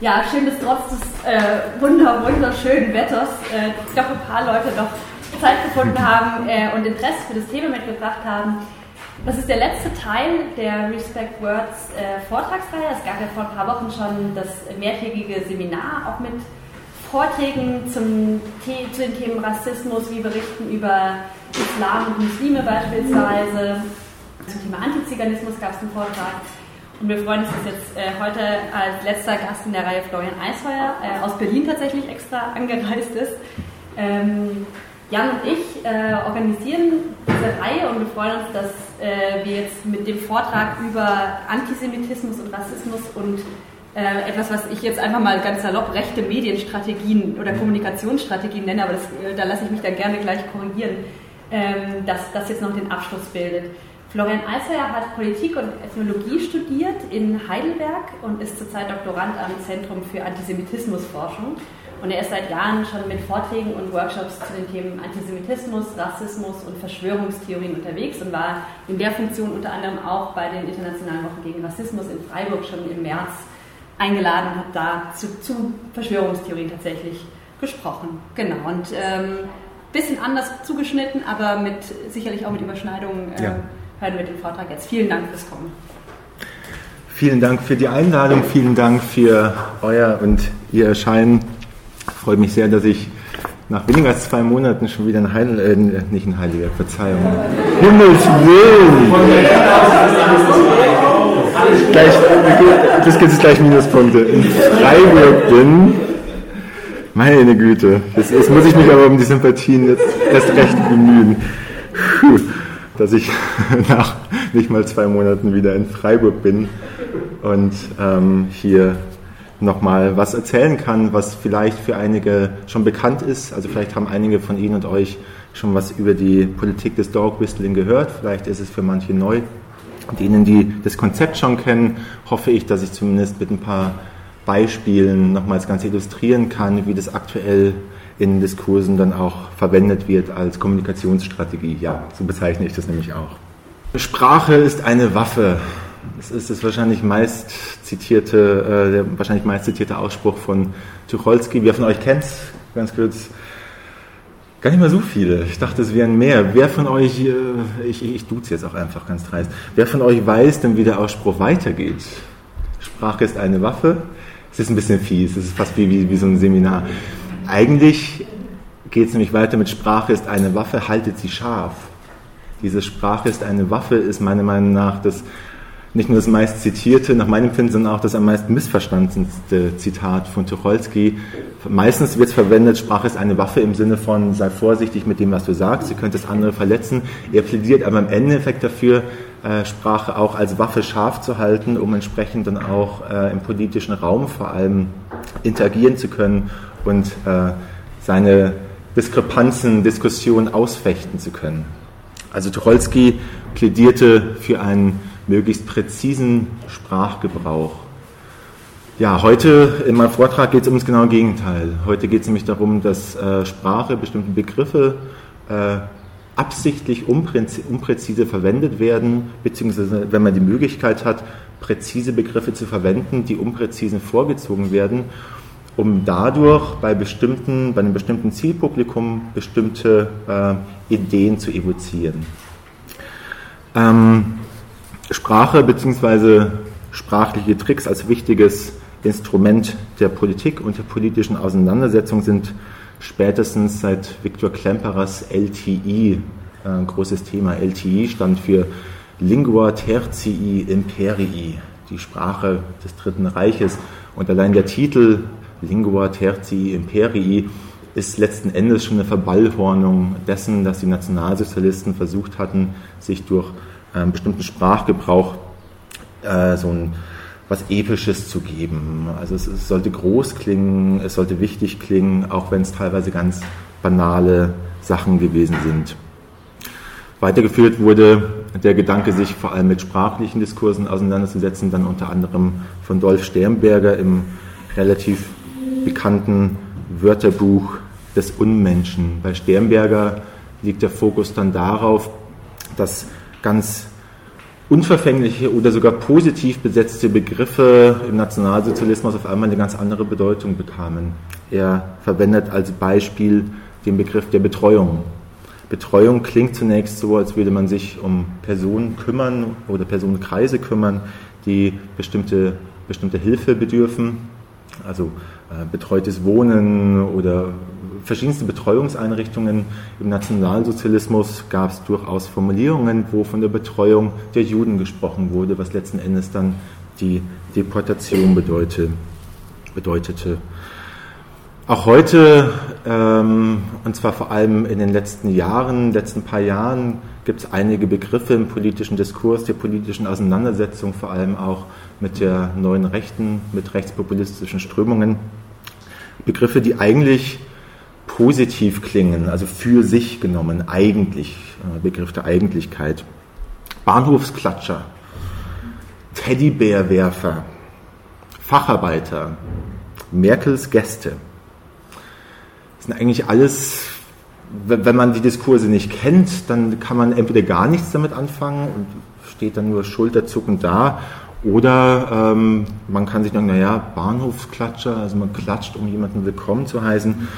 Ja, schön, dass trotz des äh, wunder, wunderschönen Wetters äh, doch ein paar Leute noch Zeit gefunden haben äh, und Interesse für das Thema mitgebracht haben. Das ist der letzte Teil der Respect Words äh, Vortragsreihe. Es gab ja vor ein paar Wochen schon das mehrtägige Seminar, auch mit Vorträgen zum, zu den Themen Rassismus, wie berichten über Islam und Muslime beispielsweise. Zum Thema Antiziganismus gab es einen Vortrag. Und wir freuen uns, dass jetzt äh, heute als letzter Gast in der Reihe Florian Eisheuer äh, aus Berlin tatsächlich extra angereist ist. Ähm, Jan und ich äh, organisieren diese Reihe und wir freuen uns, dass äh, wir jetzt mit dem Vortrag über Antisemitismus und Rassismus und äh, etwas, was ich jetzt einfach mal ganz salopp rechte Medienstrategien oder Kommunikationsstrategien nenne, aber das, äh, da lasse ich mich dann gerne gleich korrigieren, ähm, dass das jetzt noch den Abschluss bildet. Florian Eisseyer hat Politik und Ethnologie studiert in Heidelberg und ist zurzeit Doktorand am Zentrum für Antisemitismusforschung. Und er ist seit Jahren schon mit Vorträgen und Workshops zu den Themen Antisemitismus, Rassismus und Verschwörungstheorien unterwegs und war in der Funktion unter anderem auch bei den Internationalen Wochen gegen Rassismus in Freiburg schon im März eingeladen und hat da zu, zu Verschwörungstheorien tatsächlich gesprochen. Genau. Und ähm, bisschen anders zugeschnitten, aber mit sicherlich auch mit Überschneidungen. Äh, ja hören wir den Vortrag jetzt. Vielen Dank fürs Kommen. Vielen Dank für die Einladung, vielen Dank für euer und ihr Erscheinen. Ich freue mich sehr, dass ich nach weniger als zwei Monaten schon wieder in Heidel, äh, nicht in Heidelberg, Verzeihung. Himmels Willen! Das gibt es gleich Minuspunkte. In Freiburg bin. Meine Güte, jetzt, jetzt muss ich mich aber um die Sympathien jetzt erst recht bemühen. Puh dass ich nach nicht mal zwei Monaten wieder in Freiburg bin und ähm, hier nochmal was erzählen kann, was vielleicht für einige schon bekannt ist. Also vielleicht haben einige von Ihnen und euch schon was über die Politik des Dog Whistling gehört. Vielleicht ist es für manche neu. Denen, die das Konzept schon kennen, hoffe ich, dass ich zumindest mit ein paar Beispielen nochmals ganz illustrieren kann, wie das aktuell in Diskursen dann auch verwendet wird als Kommunikationsstrategie. Ja, so bezeichne ich das nämlich auch. Sprache ist eine Waffe. Das ist das wahrscheinlich meist zitierte, äh, der wahrscheinlich meist zitierte Ausspruch von Tucholsky. Wer von euch kennt Ganz kurz. Gar nicht mal so viele. Ich dachte, es wären mehr. Wer von euch, äh, ich, ich duze jetzt auch einfach ganz dreist, wer von euch weiß denn, wie der Ausspruch weitergeht? Sprache ist eine Waffe. Es ist ein bisschen fies, es ist fast wie, wie, wie so ein Seminar. Eigentlich geht es nämlich weiter mit Sprache ist eine Waffe, haltet sie scharf. Diese Sprache ist eine Waffe ist meiner Meinung nach das nicht nur das meist zitierte, nach meinem Empfinden, sondern auch das am meisten missverstandenste Zitat von Tucholsky. Meistens wird es verwendet, Sprache ist eine Waffe im Sinne von, sei vorsichtig mit dem, was du sagst, sie könnte das andere verletzen. Er plädiert aber im Endeffekt dafür, äh, Sprache auch als Waffe scharf zu halten, um entsprechend dann auch äh, im politischen Raum vor allem interagieren zu können und äh, seine Diskrepanzen, Diskussionen ausfechten zu können. Also Tucholsky plädierte für einen möglichst präzisen Sprachgebrauch. Ja, heute in meinem Vortrag geht es um das genaue Gegenteil. Heute geht es nämlich darum, dass äh, Sprache, bestimmte Begriffe äh, absichtlich unpräzise verwendet werden, beziehungsweise wenn man die Möglichkeit hat, präzise Begriffe zu verwenden, die unpräzisen vorgezogen werden um dadurch bei bestimmten, bei einem bestimmten Zielpublikum bestimmte äh, Ideen zu evozieren. Ähm, Sprache bzw. sprachliche Tricks als wichtiges Instrument der Politik und der politischen Auseinandersetzung sind spätestens seit Viktor Klemperers LTI äh, ein großes Thema. LTI stand für Lingua Tertii Imperii, die Sprache des Dritten Reiches. Und allein der Titel Lingua Tertii Imperii ist letzten Endes schon eine Verballhornung dessen, dass die Nationalsozialisten versucht hatten, sich durch einen bestimmten Sprachgebrauch äh, so ein was Episches zu geben. Also es, es, sollte groß klingen, es sollte wichtig klingen, auch wenn es teilweise ganz banale Sachen gewesen sind. Weitergeführt wurde der Gedanke, sich vor allem mit sprachlichen Diskursen auseinanderzusetzen, dann unter anderem von Dolf Sternberger im relativ bekannten Wörterbuch des Unmenschen. Bei Sternberger liegt der Fokus dann darauf, dass ganz unverfängliche oder sogar positiv besetzte Begriffe im Nationalsozialismus auf einmal eine ganz andere Bedeutung bekamen. Er verwendet als Beispiel den Begriff der Betreuung. Betreuung klingt zunächst so, als würde man sich um Personen kümmern oder Personenkreise kümmern, die bestimmte, bestimmte Hilfe bedürfen, also äh, betreutes Wohnen oder verschiedenste Betreuungseinrichtungen. Im Nationalsozialismus gab es durchaus Formulierungen, wo von der Betreuung der Juden gesprochen wurde, was letzten Endes dann die Deportation bedeutete. bedeutete. Auch heute, ähm, und zwar vor allem in den letzten Jahren, letzten paar Jahren, gibt es einige Begriffe im politischen Diskurs, der politischen Auseinandersetzung, vor allem auch mit der neuen Rechten, mit rechtspopulistischen Strömungen. Begriffe, die eigentlich positiv klingen, also für sich genommen, eigentlich, äh, Begriff der Eigentlichkeit. Bahnhofsklatscher, Teddybärwerfer, Facharbeiter, Merkels Gäste. Das sind eigentlich alles, wenn man die Diskurse nicht kennt, dann kann man entweder gar nichts damit anfangen und steht dann nur schulterzuckend da oder ähm, man kann sich denken, naja, Bahnhofsklatscher, also man klatscht, um jemanden willkommen zu heißen.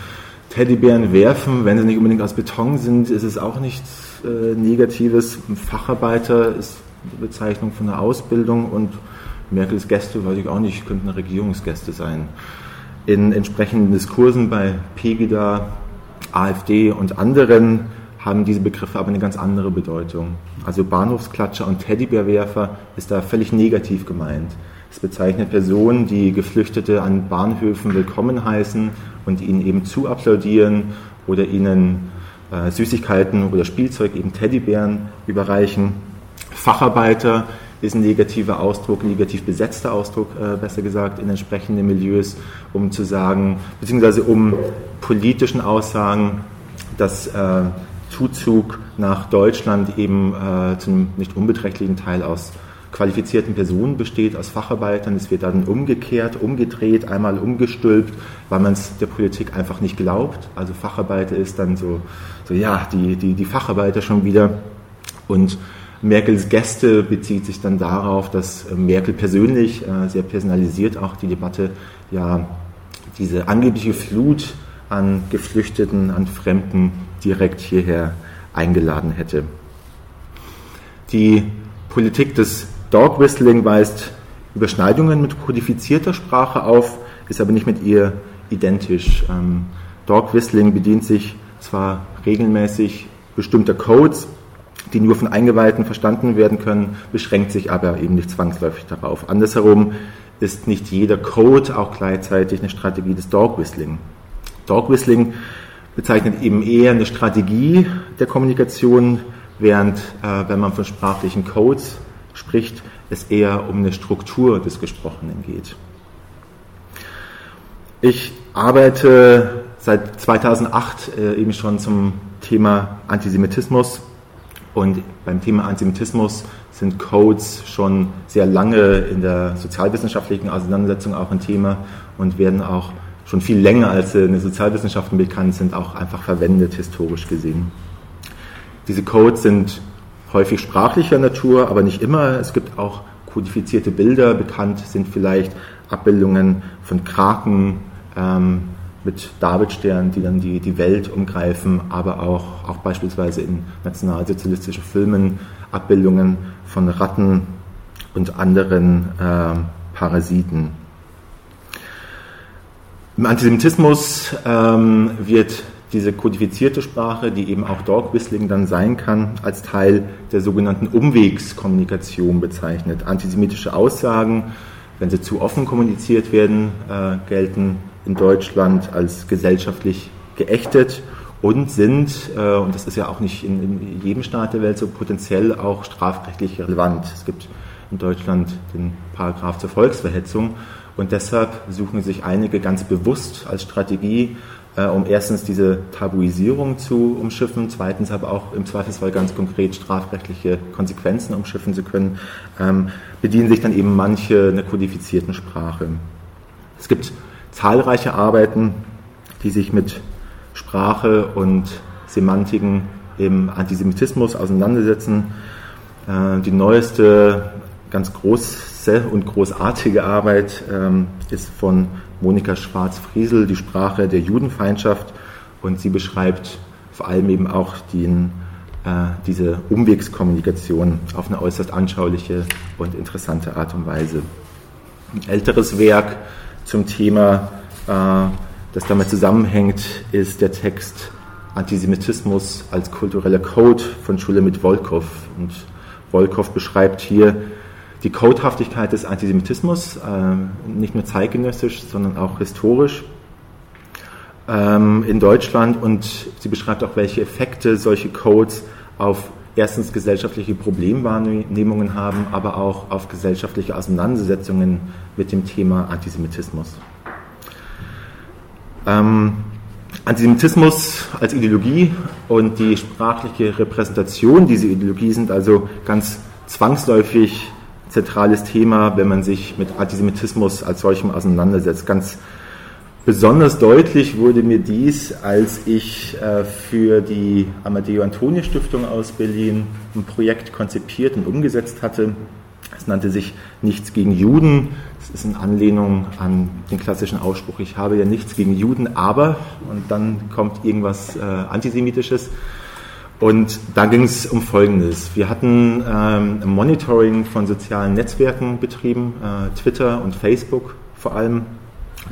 Teddybären werfen, wenn sie nicht unbedingt aus Beton sind, ist es auch nichts äh, Negatives. Facharbeiter ist die Bezeichnung von einer Ausbildung und Merkels Gäste, weiß ich auch nicht, könnten Regierungsgäste sein. In entsprechenden Diskursen bei Pegida, AfD und anderen haben diese Begriffe aber eine ganz andere Bedeutung. Also Bahnhofsklatscher und Teddybärwerfer ist da völlig negativ gemeint. Es bezeichnet Personen, die Geflüchtete an Bahnhöfen willkommen heißen und ihnen eben zu applaudieren oder ihnen äh, Süßigkeiten oder Spielzeug, eben Teddybären überreichen. Facharbeiter ist ein negativer Ausdruck, ein negativ besetzter Ausdruck, äh, besser gesagt, in entsprechenden Milieus, um zu sagen, beziehungsweise um politischen Aussagen, dass äh, Zuzug nach Deutschland eben äh, zu einem nicht unbeträchtlichen Teil aus qualifizierten Personen besteht, aus Facharbeitern. Es wird dann umgekehrt, umgedreht, einmal umgestülpt, weil man es der Politik einfach nicht glaubt. Also Facharbeiter ist dann so, so ja, die, die, die Facharbeiter schon wieder. Und Merkels Gäste bezieht sich dann darauf, dass Merkel persönlich, äh, sehr personalisiert auch die Debatte, ja, diese angebliche Flut an Geflüchteten, an Fremden direkt hierher eingeladen hätte. Die Politik des Dog Whistling weist Überschneidungen mit kodifizierter Sprache auf, ist aber nicht mit ihr identisch. Ähm, Dog Whistling bedient sich zwar regelmäßig bestimmter Codes, die nur von Eingeweihten verstanden werden können, beschränkt sich aber eben nicht zwangsläufig darauf. Andersherum ist nicht jeder Code auch gleichzeitig eine Strategie des Dog Whistling. Dog Whistling bezeichnet eben eher eine Strategie der Kommunikation, während äh, wenn man von sprachlichen Codes spricht, es eher um eine Struktur des Gesprochenen geht. Ich arbeite seit 2008 äh, eben schon zum Thema Antisemitismus und beim Thema Antisemitismus sind Codes schon sehr lange in der sozialwissenschaftlichen Auseinandersetzung auch ein Thema und werden auch schon viel länger als in den Sozialwissenschaften bekannt sind, auch einfach verwendet, historisch gesehen. Diese Codes sind häufig sprachlicher Natur, aber nicht immer. Es gibt auch kodifizierte Bilder. Bekannt sind vielleicht Abbildungen von Kraken ähm, mit Davidstern, die dann die, die Welt umgreifen, aber auch, auch beispielsweise in nationalsozialistischen Filmen Abbildungen von Ratten und anderen äh, Parasiten. Im Antisemitismus ähm, wird diese kodifizierte Sprache, die eben auch Dog Whistling dann sein kann, als Teil der sogenannten Umwegskommunikation bezeichnet. Antisemitische Aussagen, wenn sie zu offen kommuniziert werden, äh, gelten in Deutschland als gesellschaftlich geächtet und sind, äh, und das ist ja auch nicht in, in, jedem Staat der Welt so, potenziell auch strafrechtlich relevant. Es gibt in Deutschland den Paragraph zur Volksverhetzung und deshalb suchen sich einige ganz bewusst als Strategie, äh, um erstens diese Tabuisierung zu umschiffen, zweitens aber auch im Zweifelsfall ganz konkret strafrechtliche Konsequenzen umschiffen zu können, ähm, bedienen sich dann eben manche einer kodifizierten Sprache. Es gibt zahlreiche Arbeiten, die sich mit Sprache und Semantiken im Antisemitismus auseinandersetzen. Äh, die neueste, ganz große und großartige Arbeit ähm, ist von Monika Schwarz-Friesel, die Sprache der Judenfeindschaft. Und sie beschreibt vor allem eben auch den, äh, diese Umwegskommunikation auf eine äußerst anschauliche und interessante Art und Weise. Ein älteres Werk zum Thema, äh, das damit zusammenhängt, ist der Text Antisemitismus als kultureller Code von Schule mit Volkov. Und Volkov beschreibt hier die Codehaftigkeit des Antisemitismus, äh, nicht nur zeitgenössisch, sondern auch historisch ähm, in Deutschland. Und sie beschreibt auch, welche Effekte solche Codes auf erstens gesellschaftliche Problemwahrnehmungen haben, aber auch auf gesellschaftliche Auseinandersetzungen mit dem Thema Antisemitismus. Ähm, Antisemitismus als Ideologie und die sprachliche Repräsentation dieser Ideologie sind also ganz zwangsläufig zentrales Thema, wenn man sich mit Antisemitismus als solchem auseinandersetzt. Ganz besonders deutlich wurde mir dies, als ich äh, für die Amadeo Antonio Stiftung aus Berlin ein Projekt konzipiert und umgesetzt hatte. Es nannte sich Nichts gegen Juden. Das ist in Anlehnung an den klassischen Ausspruch, ich habe ja nichts gegen Juden, aber, und dann kommt irgendwas äh, Antisemitisches. Und da ging es um Folgendes. Wir hatten ähm, Monitoring von sozialen Netzwerken betrieben, äh, Twitter und Facebook vor allem,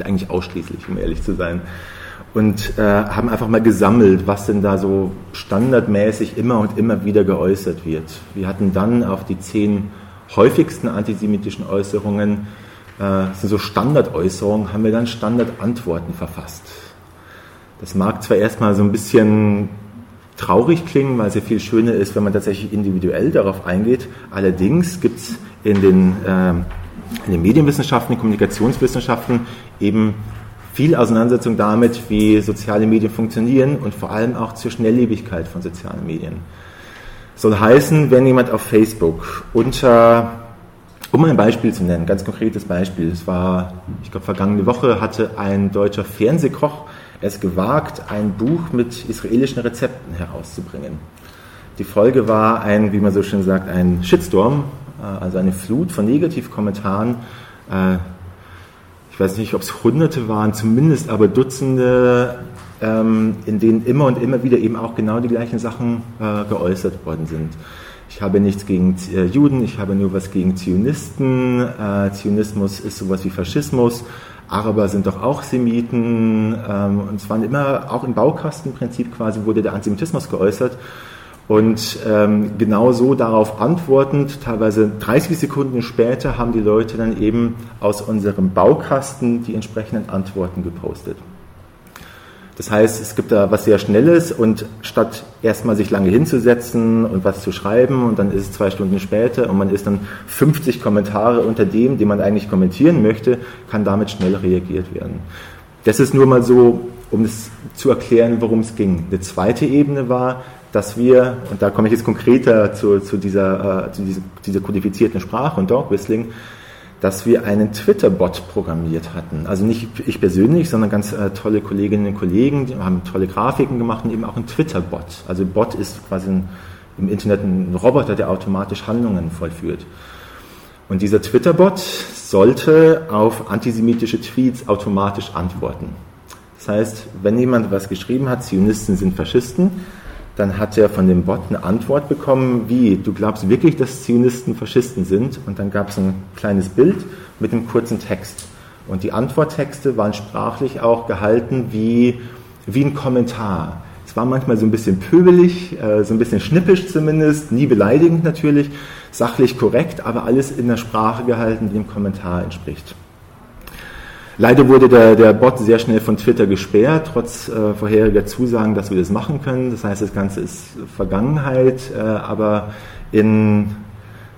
eigentlich ausschließlich, um ehrlich zu sein. Und äh, haben einfach mal gesammelt, was denn da so standardmäßig immer und immer wieder geäußert wird. Wir hatten dann auf die zehn häufigsten antisemitischen Äußerungen, äh, sind so Standardäußerungen, haben wir dann Standardantworten verfasst. Das mag zwar erstmal so ein bisschen traurig klingen, weil es ja viel schöner ist, wenn man tatsächlich individuell darauf eingeht. Allerdings gibt es in den, äh, in den Medienwissenschaften, den Kommunikationswissenschaften eben viel Auseinandersetzung damit, wie soziale Medien funktionieren und vor allem auch zur Schnelllebigkeit von sozialen Medien. Soll heißen, wenn jemand auf Facebook unter, um ein Beispiel zu nennen, ganz konkretes Beispiel, es war, ich glaube, vergangene Woche hatte ein deutscher Fernsehkoch es gewagt, ein Buch mit israelischen Rezepten herauszubringen. Die Folge war ein, wie man so schön sagt, ein Shitstorm, äh, also eine Flut von Negativkommentaren. Äh, ich weiß nicht, ob es Hunderte waren, zumindest aber Dutzende, ähm, in denen immer und immer wieder eben auch genau die gleichen Sachen äh, geäußert worden sind. Ich habe nichts gegen Juden, ich habe nur was gegen Zionisten. Zionismus ist sowas wie Faschismus. Araber sind doch auch Semiten. Ähm, und es waren immer, auch im Baukastenprinzip quasi wurde der Antisemitismus geäußert. Und ähm, genau so darauf antwortend, teilweise 30 Sekunden später, haben die Leute dann eben aus unserem Baukasten die entsprechenden Antworten gepostet. Das heißt, es gibt da was sehr Schnelles und statt erstmal sich lange hinzusetzen und was zu schreiben und dann ist es zwei Stunden später und man ist dann 50 Kommentare unter dem, den man eigentlich kommentieren möchte, kann damit schnell reagiert werden. Das ist nur mal so, um es zu erklären, worum es ging. Eine zweite Ebene war, dass wir, und da komme ich jetzt konkreter zu, zu, dieser, äh, zu dieser, dieser kodifizierten Sprache und Dog Whistling, dass wir einen Twitter-Bot programmiert hatten. Also nicht ich persönlich, sondern ganz äh, tolle Kolleginnen und Kollegen, die haben tolle Grafiken gemacht und eben auch ein Twitter-Bot. Also Bot ist quasi ein, im Internet ein Roboter, der automatisch Handlungen vollführt. Und dieser Twitter-Bot sollte auf antisemitische Tweets automatisch antworten. Das heißt, wenn jemand was geschrieben hat, Zionisten sind Faschisten, dann hat er von dem Bot eine Antwort bekommen, wie, du glaubst wirklich, dass Zionisten Faschisten sind? Und dann gab es ein kleines Bild mit einem kurzen Text. Und die Antworttexte waren sprachlich auch gehalten wie, wie ein Kommentar. Es war manchmal so ein bisschen pöbelig, äh, so ein bisschen schnippisch zumindest, nie beleidigend natürlich, sachlich korrekt, aber alles in der Sprache gehalten, die dem Kommentar entspricht. Leider wurde der, der Bot sehr schnell von Twitter gesperrt, trotz äh, vorheriger Zusagen, dass wir das machen können. Das heißt, das Ganze ist Vergangenheit, äh, aber in,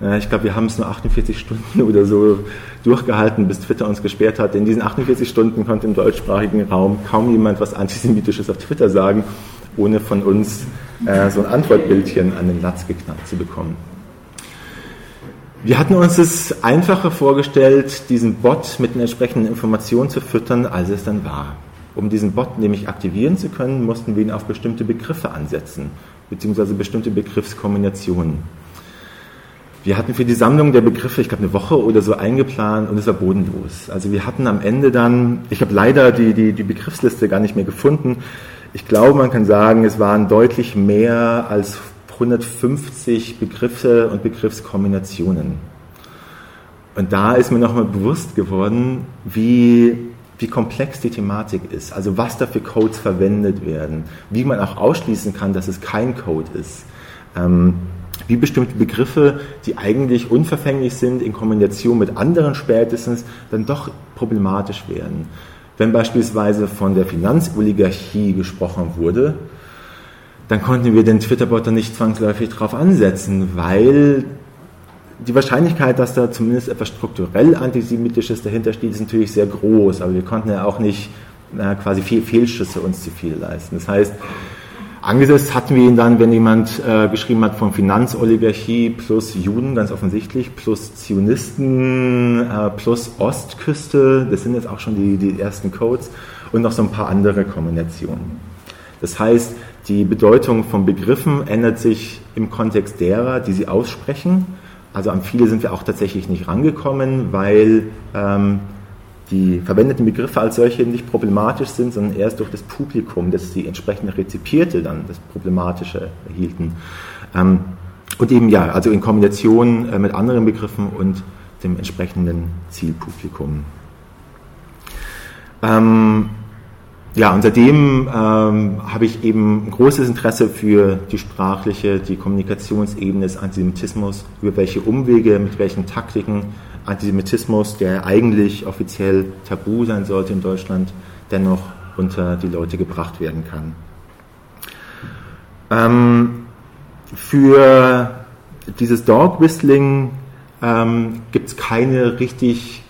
äh, ich glaube, wir haben es nur 48 Stunden oder so durchgehalten, bis Twitter uns gesperrt hat. In diesen 48 Stunden konnte im deutschsprachigen Raum kaum jemand was Antisemitisches auf Twitter sagen, ohne von uns äh, so ein Antwortbildchen an den Latz geknallt zu bekommen. Wir hatten uns es einfacher vorgestellt, diesen Bot mit den entsprechenden Informationen zu füttern, als es dann war. Um diesen Bot nämlich aktivieren zu können, mussten wir ihn auf bestimmte Begriffe ansetzen, beziehungsweise bestimmte Begriffskombinationen. wir hatten für die Sammlung der Begriffe, ich glaube, eine Woche oder so eingeplant und es war bodenlos. Also wir hatten am Ende dann, ich habe leider die, die, die Begriffsliste gar nicht mehr gefunden. Ich glaube, man kann sagen, es waren deutlich mehr als 150 Begriffe und Begriffskombinationen. Und da ist mir nochmal bewusst geworden, wie, wie komplex die Thematik ist. Also was da für Codes verwendet werden, wie man auch ausschließen kann, dass es kein Code ist. Ähm, wie bestimmte Begriffe, die eigentlich unverfänglich sind, in Kombination mit anderen spätestens dann doch problematisch werden. Wenn beispielsweise von der Finanzoligarchie gesprochen wurde, dann konnten wir den Twitter-Bot nicht zwangsläufig darauf ansetzen, weil die Wahrscheinlichkeit, dass da zumindest etwas strukturell Antisemitisches dahinter steht, ist natürlich sehr groß, aber wir konnten ja auch nicht na, quasi viel Fehlschüsse uns zu viel leisten. Das heißt, Angesetzt hatten wir ihn dann, wenn jemand äh, geschrieben hat von Finanzoligarchie plus Juden, ganz offensichtlich, plus Zionisten, äh, plus Ostküste, das sind jetzt auch schon die, die ersten Codes, und noch so ein paar andere Kombinationen. Das heißt, die Bedeutung von Begriffen ändert sich im Kontext derer, die sie aussprechen. Also an viele sind wir auch tatsächlich nicht rangekommen, weil ähm, die verwendeten Begriffe als solche nicht problematisch sind, sondern erst durch das Publikum, das die entsprechende Rezipierte dann das Problematische erhielten. Ähm, und eben ja, also in Kombination äh, mit anderen Begriffen und dem entsprechenden Zielpublikum. Ähm, ja, und seitdem ähm, habe ich eben ein großes Interesse für die sprachliche, die Kommunikationsebene des Antisemitismus, über welche Umwege, mit welchen Taktiken Antisemitismus, der eigentlich offiziell tabu sein sollte in Deutschland, dennoch unter die Leute gebracht werden kann. Ähm, für dieses Dog Whistling ähm, gibt es keine richtig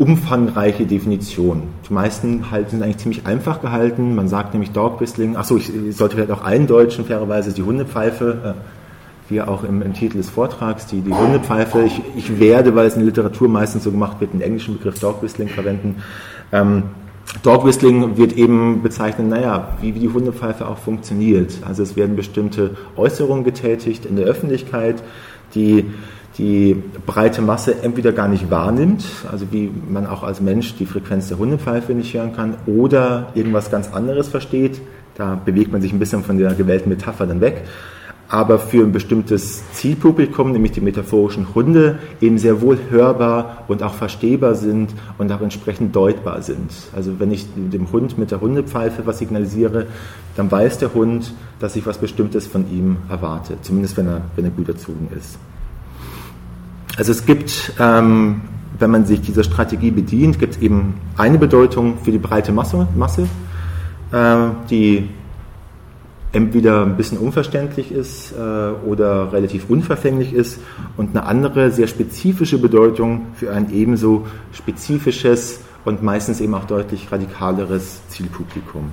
umfangreiche Definition. Die meisten halt sind eigentlich ziemlich einfach gehalten. Man sagt nämlich Dog Whistling. Achso, ich, sollte vielleicht auch eindeutschen, fairerweise die Hundepfeife. Äh, wie auch im, im, Titel des Vortrags, die, die Hundepfeife. Ich, ich, werde, weil es in der Literatur meistens so gemacht wird, den englischen Begriff Dog Whistling verwenden. Ähm, Dog Whistling wird eben bezeichnen, naja, wie, wie die Hundepfeife auch funktioniert. Also es werden bestimmte Äußerungen getätigt in der Öffentlichkeit, die die breite Masse entweder gar nicht wahrnimmt, also wie man auch als Mensch die Frequenz der Hundepfeife nicht hören kann, oder irgendwas ganz anderes versteht. Da bewegt man sich ein bisschen von der gewählten Metapher dann weg aber für ein bestimmtes Zielpublikum, nämlich die metaphorischen Hunde, eben sehr wohl hörbar und auch verstehbar sind und auch entsprechend deutbar sind. Also wenn ich dem Hund mit der Hundepfeife was signalisiere, dann weiß der Hund, dass ich was Bestimmtes von ihm erwarte, zumindest wenn er, wenn er gut erzogen ist. Also es gibt, ähm, wenn man sich dieser Strategie bedient, gibt es eben eine Bedeutung für die breite Masse, Masse äh, die entweder ein bisschen unverständlich ist äh, oder relativ unverfänglich ist und eine andere, sehr spezifische Bedeutung für ein ebenso spezifisches und meistens eben auch deutlich radikaleres Zielpublikum.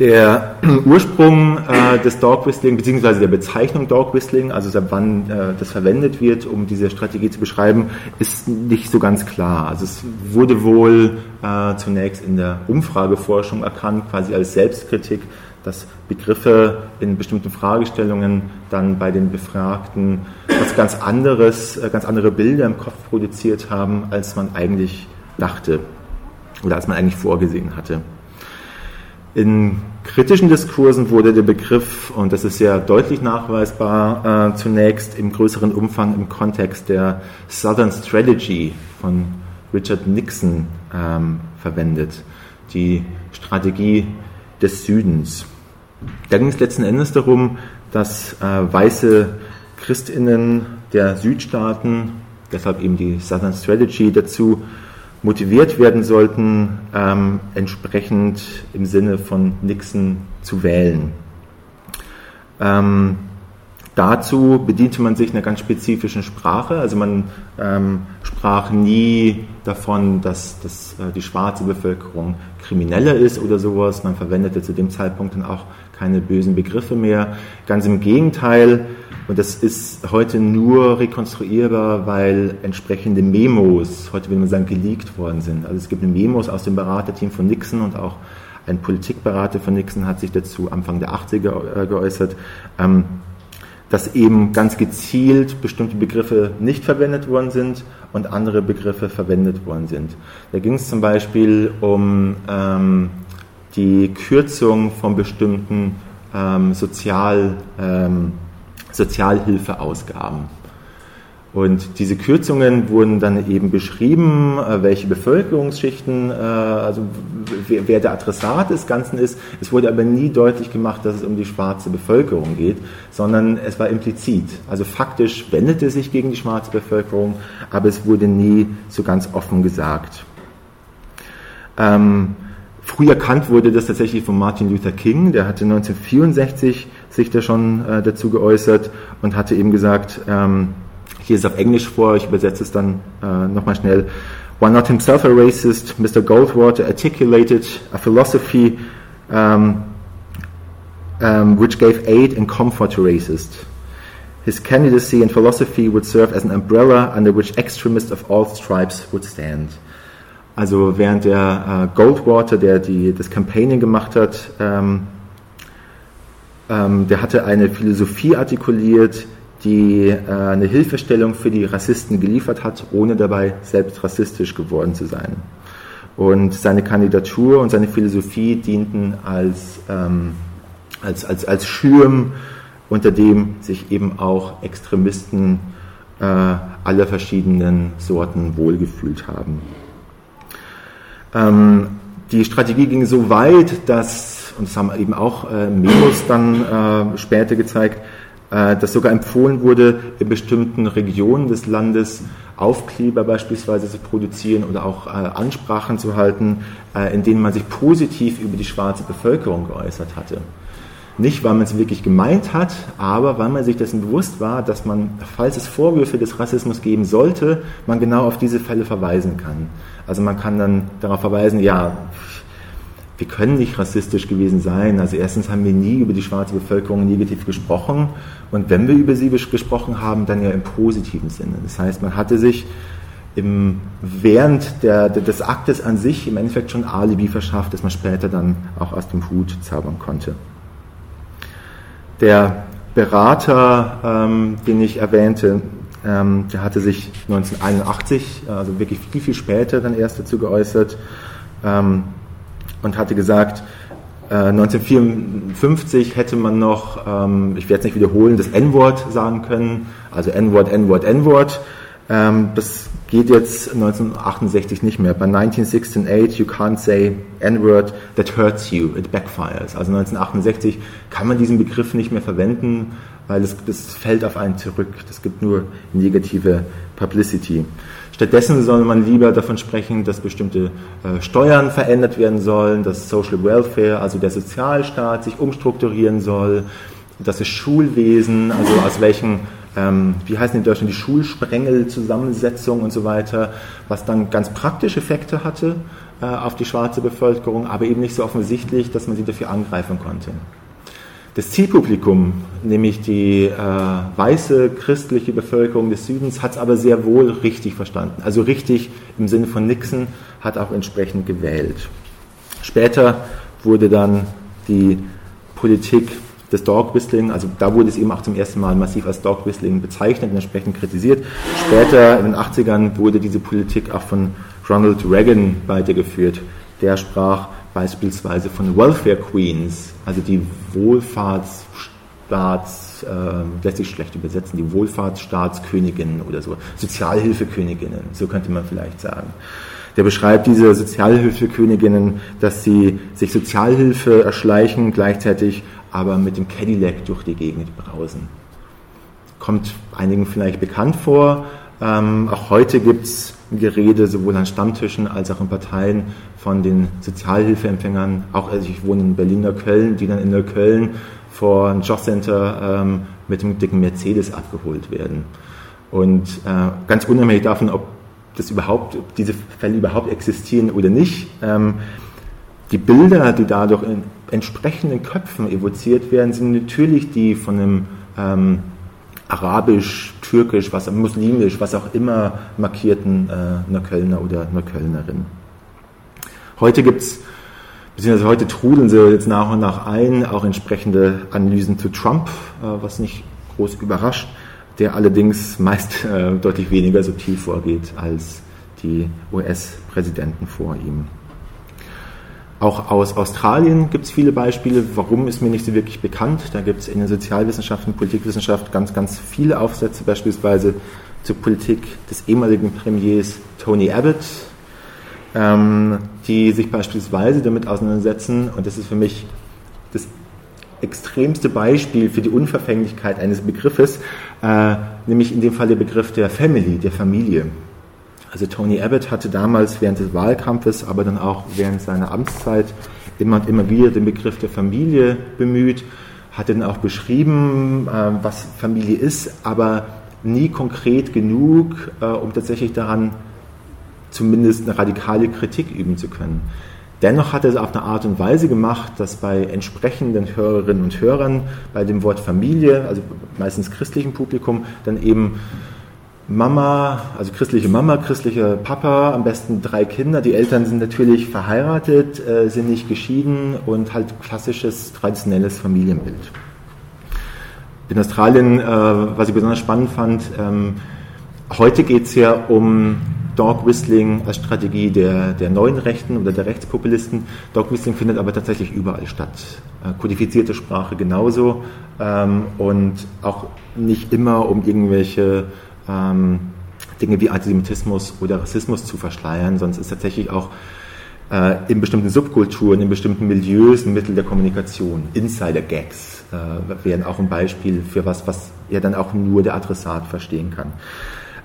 Der Ursprung äh, des Dog Whistling, beziehungsweise der Bezeichnung Dog Whistling, also seit wann äh, das verwendet wird, um diese Strategie zu beschreiben, ist nicht so ganz klar. Also es wurde wohl äh, zunächst in der Umfrageforschung erkannt, quasi als Selbstkritik, dass Begriffe in bestimmten Fragestellungen dann bei den Befragten was ganz anderes, äh, ganz andere Bilder im Kopf produziert haben, als man eigentlich dachte oder als man eigentlich vorgesehen hatte. In kritischen Diskursen wurde der Begriff, und das ist sehr deutlich nachweisbar, äh, zunächst im größeren Umfang im Kontext der Southern Strategy von Richard Nixon ähm, verwendet, die Strategie des Südens. Da ging es letzten Endes darum, dass äh, weiße Christinnen der Südstaaten, deshalb eben die Southern Strategy dazu motiviert werden sollten, ähm, entsprechend im Sinne von Nixon zu wählen. Ähm, dazu bediente man sich einer ganz spezifischen Sprache. Also man ähm, sprach nie davon, dass, dass äh, die schwarze Bevölkerung krimineller ist oder sowas. Man verwendete zu dem Zeitpunkt dann auch keine bösen Begriffe mehr. Ganz im Gegenteil, und das ist heute nur rekonstruierbar, weil entsprechende Memos, heute würde man sagen, geleakt worden sind. Also es gibt Memos aus dem Beraterteam von Nixon und auch ein Politikberater von Nixon hat sich dazu Anfang der 80er äh, geäußert. Ähm, dass eben ganz gezielt bestimmte Begriffe nicht verwendet worden sind und andere Begriffe verwendet worden sind. Da ging es zum Beispiel um ähm, die Kürzung von bestimmten ähm, Sozial, Sozialhilfeausgaben. Und diese Kürzungen wurden dann eben beschrieben, äh, welche Bevölkerungsschichten, äh, also wer der Adressat des Ganzen ist. Es wurde aber nie deutlich gemacht, dass es um die schwarze Bevölkerung geht, sondern es war implizit. Also faktisch wendete es sich gegen die schwarze Bevölkerung, aber es wurde nie so ganz offen gesagt. Ähm, früh erkannt wurde das tatsächlich von Martin Luther King, der hatte 1964 sich da schon äh, dazu geäußert und hatte eben gesagt, ähm, hier ist auf Englisch vor, ich übersetze es dann äh, nochmal schnell. While not himself a racist, Mr. Goldwater articulated a philosophy um, um, which gave aid and comfort to racists. His candidacy and philosophy would serve as an umbrella under which extremists of all stripes would stand. Also während der äh, Goldwater, der die, das Campaigning gemacht hat, ähm, ähm, der hatte eine Philosophie artikuliert, die äh, eine Hilfestellung für die Rassisten geliefert hat, ohne dabei selbst rassistisch geworden zu sein. Und seine Kandidatur und seine Philosophie dienten als, ähm, als, als, als Schirm, unter dem sich eben auch Extremisten äh, aller verschiedenen Sorten wohlgefühlt haben. Ähm, die Strategie ging so weit, dass, und das haben eben auch äh, Memos dann äh, später gezeigt, äh, dass sogar empfohlen wurde, in bestimmten Regionen des Landes Aufkleber beispielsweise zu produzieren oder auch äh, Ansprachen zu halten, äh, in denen man sich positiv über die schwarze Bevölkerung geäußert hatte. Nicht, weil man es wirklich gemeint hat, aber weil man sich dessen bewusst war, dass man, falls es Vorwürfe des Rassismus geben sollte, man genau auf diese Fälle verweisen kann. Also man kann dann darauf verweisen, ja, wir können nicht rassistisch gewesen sein. Also erstens haben wir nie über die schwarze Bevölkerung negativ gesprochen und wenn wir über sie gesprochen haben, dann ja im positiven Sinne. Das heißt, man hatte sich im, während der, des Aktes an sich im Endeffekt schon Alibi verschafft, dass man später dann auch aus dem Hut zaubern konnte. Der Berater, ähm, den ich erwähnte, ähm, der hatte sich 1981, also wirklich viel, viel später dann erst dazu geäußert, ähm, und hatte gesagt, äh, 1954 hätte man noch, ähm, ich werde es nicht wiederholen, das N-Wort sagen können, also N-Wort, N-Wort, N-Wort. Ähm, das geht jetzt 1968 nicht mehr. Bei 1968 you can't say N-Word that hurts you, it backfires. Also 1968 kann man diesen Begriff nicht mehr verwenden, weil das, das fällt auf einen zurück. Das gibt nur negative Publicity. Stattdessen soll man lieber davon sprechen, dass bestimmte äh, Steuern verändert werden sollen, dass Social Welfare, also der Sozialstaat, sich umstrukturieren soll, dass das Schulwesen, also aus welchen, ähm, wie heißen in Deutschland, die Schulsprengelzusammensetzung und so weiter, was dann ganz praktische Effekte hatte äh, auf die schwarze Bevölkerung, aber eben nicht so offensichtlich, dass man sie dafür angreifen konnte. Das Zielpublikum, nämlich die äh, weiße christliche Bevölkerung des Südens, hat es aber sehr wohl richtig verstanden. Also richtig im Sinne von Nixon, hat auch entsprechend gewählt. Später wurde dann die Politik des Dog Whistling, also da wurde es eben auch zum ersten Mal massiv als Dog Whistling bezeichnet und entsprechend kritisiert. Später in den 80ern wurde diese Politik auch von Ronald Reagan weitergeführt. Der sprach beispielsweise von Welfare Queens, also die Wohlfahrtsstaats, äh, lässt sich schlecht übersetzen, die Wohlfahrtsstaatsköniginnen oder so, Sozialhilfeköniginnen, so könnte man vielleicht sagen. Der beschreibt diese Sozialhilfeköniginnen, dass sie sich Sozialhilfe erschleichen, gleichzeitig aber mit dem Cadillac durch die Gegend brausen. Kommt einigen vielleicht bekannt vor. Ähm, auch heute gibt es Gerede sowohl an Stammtischen als auch in Parteien von den Sozialhilfeempfängern, auch also ich wohne in Berliner Köln, die dann in der Köln vor ein Jobcenter ähm, mit dem dicken Mercedes abgeholt werden. Und äh, ganz unabhängig davon, ob das überhaupt, ob diese Fälle überhaupt existieren oder nicht, ähm, die Bilder, die dadurch in entsprechenden Köpfen evoziert werden, sind natürlich die von einem ähm, arabisch, türkisch, was muslimisch, was auch immer markierten äh, Neuköllner oder Neuköllnerin. Heute gibt es, beziehungsweise heute trudeln sie jetzt nach und nach ein, auch entsprechende Analysen zu Trump, äh, was nicht groß überrascht, der allerdings meist äh, deutlich weniger subtil vorgeht als die US-Präsidenten vor ihm. Auch aus Australien gibt es viele Beispiele. Warum ist mir nicht so wirklich bekannt? Da gibt es in den Sozialwissenschaften, Politikwissenschaft ganz, ganz viele Aufsätze, beispielsweise zur Politik des ehemaligen Premiers Tony Abbott, ähm, die sich beispielsweise damit auseinandersetzen, und das ist für mich das extremste Beispiel für die Unverfänglichkeit eines Begriffes, äh, nämlich in dem Fall der Begriff der Family, der Familie. Also Tony Abbott hatte damals während des Wahlkampfes, aber dann auch während seiner Amtszeit immer und immer wieder den Begriff der Familie bemüht, hatte dann auch beschrieben, äh, was Familie ist, aber nie konkret genug, äh, um tatsächlich daran zumindest eine radikale Kritik üben zu können. Dennoch hat er es auf eine Art und Weise gemacht, dass bei entsprechenden Hörerinnen und Hörern bei dem Wort Familie, also meistens christlichem Publikum, dann eben Mama, also christliche Mama, christlicher Papa, am besten drei Kinder. Die Eltern sind natürlich verheiratet, äh, sind nicht geschieden und halt klassisches, traditionelles Familienbild. In Australien, äh, was ich besonders spannend fand, ähm, heute geht es ja um Dog Whistling als Strategie der, der neuen Rechten oder der Rechtspopulisten. Dog Whistling findet aber tatsächlich überall statt. Äh, kodifizierte Sprache genauso ähm, und auch nicht immer um irgendwelche ähm, Dinge wie Antisemitismus oder Rassismus zu verschleiern, sonst ist tatsächlich auch äh, in bestimmten Subkulturen, in bestimmten Milieus ein Mittel der Kommunikation. Insider-Gags äh, wären auch ein Beispiel für was, was ja dann auch nur der Adressat verstehen kann.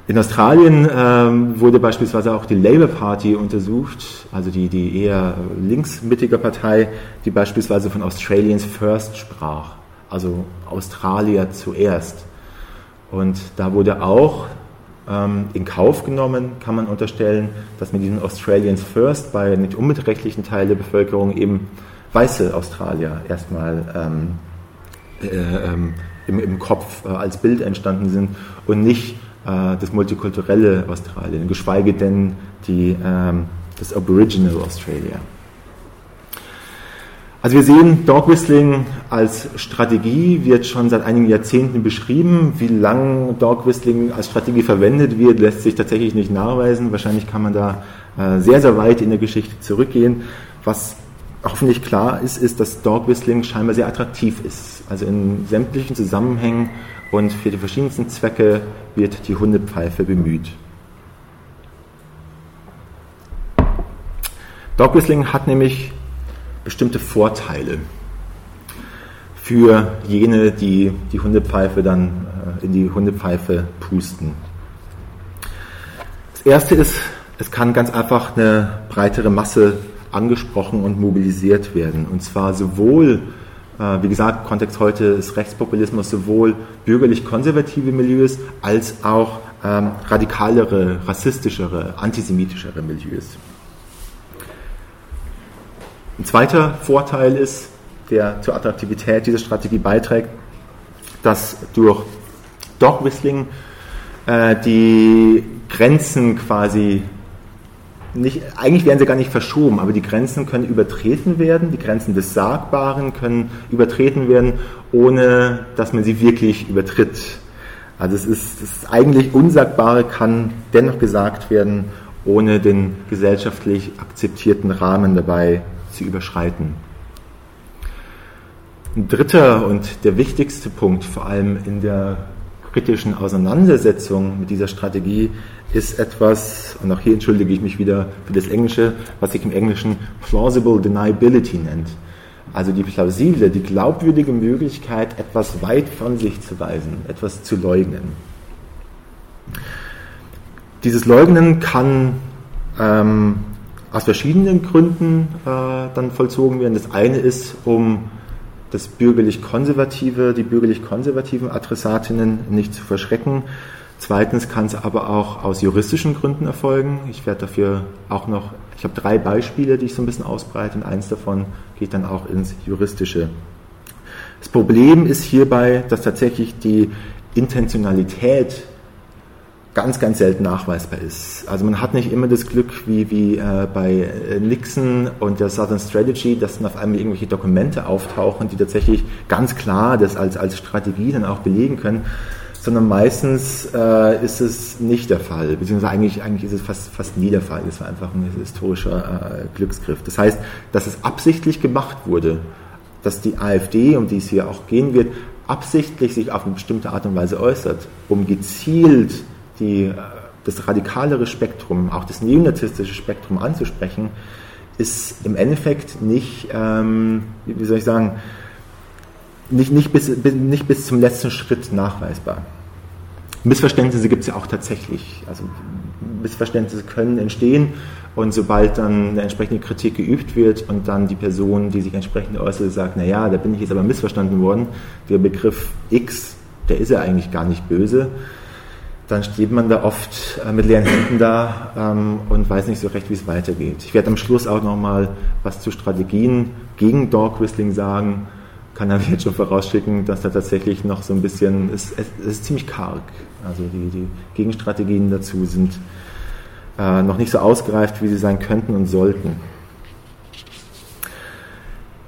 In Australien ähm, wurde beispielsweise auch die Labour Party untersucht, also die, die eher linksmittige Partei, die beispielsweise von Australians First sprach, also Australier zuerst. Und da wurde auch ähm, in Kauf genommen, kann man unterstellen, dass mit diesem Australians First bei nicht unbeträchtlichen Teil der Bevölkerung eben weiße Australier erstmal ähm, äh, ähm, im, im, Kopf äh, als Bild entstanden sind und nicht das multikulturelle Australien, geschweige denn die, ähm, das Aboriginal Australia. Also wir sehen, Dog Whistling als Strategie wird schon seit einigen Jahrzehnten beschrieben. Wie lange Dog Whistling als Strategie verwendet wird, lässt sich tatsächlich nicht nachweisen. Wahrscheinlich kann man da äh, sehr, sehr weit in der Geschichte zurückgehen. Was hoffentlich klar ist, ist, dass Dog Whistling scheinbar sehr attraktiv ist. Also in sämtlichen Zusammenhängen und für die verschiedensten Zwecke wird die Hundepfeife bemüht. Dog Whistling hat nämlich bestimmte Vorteile für jene, die die Hundepfeife dann äh, in die Hundepfeife pusten. Das erste ist, es kann ganz einfach eine breitere Masse angesprochen und mobilisiert werden. Und zwar sowohl, wie gesagt, Kontext heute ist Rechtspopulismus, sowohl bürgerlich-konservative Milieus als auch ähm, radikalere, rassistischere, antisemitischere Milieus. Ein zweiter Vorteil ist, der zur Attraktivität dieser Strategie beiträgt, dass durch Dog Whistling äh, die Grenzen quasi nicht, eigentlich werden sie gar nicht verschoben, aber die Grenzen können übertreten werden, die Grenzen des Sagbaren können übertreten werden, ohne dass man sie wirklich übertritt. Also es ist, das eigentlich Unsagbare kann dennoch gesagt werden, ohne den gesellschaftlich akzeptierten Rahmen dabei zu überschreiten. Ein dritter und der wichtigste Punkt, vor allem in der kritischen Auseinandersetzung mit dieser Strategie, ist etwas, und auch hier entschuldige ich mich wieder für das Englische, was sich im Englischen plausible deniability nennt. Also die plausible, die glaubwürdige Möglichkeit, etwas weit von sich zu weisen, etwas zu leugnen. Dieses Leugnen kann ähm, aus verschiedenen Gründen äh, dann vollzogen werden. Das eine ist, um das bürgerlich-konservative, die bürgerlich-konservativen Adressatinnen nicht zu verschrecken. Zweitens kann es aber auch aus juristischen Gründen erfolgen. Ich werde dafür auch noch, ich habe drei Beispiele, die ich so ein bisschen ausbreite und eins davon geht dann auch ins Juristische. Das Problem ist hierbei, dass tatsächlich die Intentionalität ganz, ganz selten nachweisbar ist. Also man hat nicht immer das Glück wie, wie äh, bei äh, Nixon und der Southern Strategy, dass dann auf einmal irgendwelche Dokumente auftauchen, die tatsächlich ganz klar das als, als Strategie dann auch belegen können, sondern meistens äh, ist es nicht der Fall, beziehungsweise eigentlich, eigentlich ist es fast, fast nie der Fall. Es war einfach ein historischer äh, Glücksgriff. Das heißt, dass es absichtlich gemacht wurde, dass die AfD, um die es hier auch gehen wird, absichtlich sich auf eine bestimmte Art und Weise äußert, um gezielt die, äh, das radikalere Spektrum, auch das neonazistische Spektrum anzusprechen, ist im Endeffekt nicht, ähm, wie soll ich sagen, nicht, nicht, bis, nicht bis zum letzten Schritt nachweisbar. Missverständnisse gibt es ja auch tatsächlich. Also Missverständnisse können entstehen und sobald dann eine entsprechende Kritik geübt wird und dann die Person, die sich entsprechend äußert, sagt, naja, da bin ich jetzt aber missverstanden worden, der Begriff X, der ist ja eigentlich gar nicht böse, dann steht man da oft äh, mit leeren Händen da ähm, und weiß nicht so recht, wie es weitergeht. Ich werde am Schluss auch nochmal was zu Strategien gegen Dog Whistling sagen kann aber jetzt schon vorausschicken, dass da tatsächlich noch so ein bisschen, es, es, es ist ziemlich karg. Also die, die Gegenstrategien dazu sind äh, noch nicht so ausgereift, wie sie sein könnten und sollten.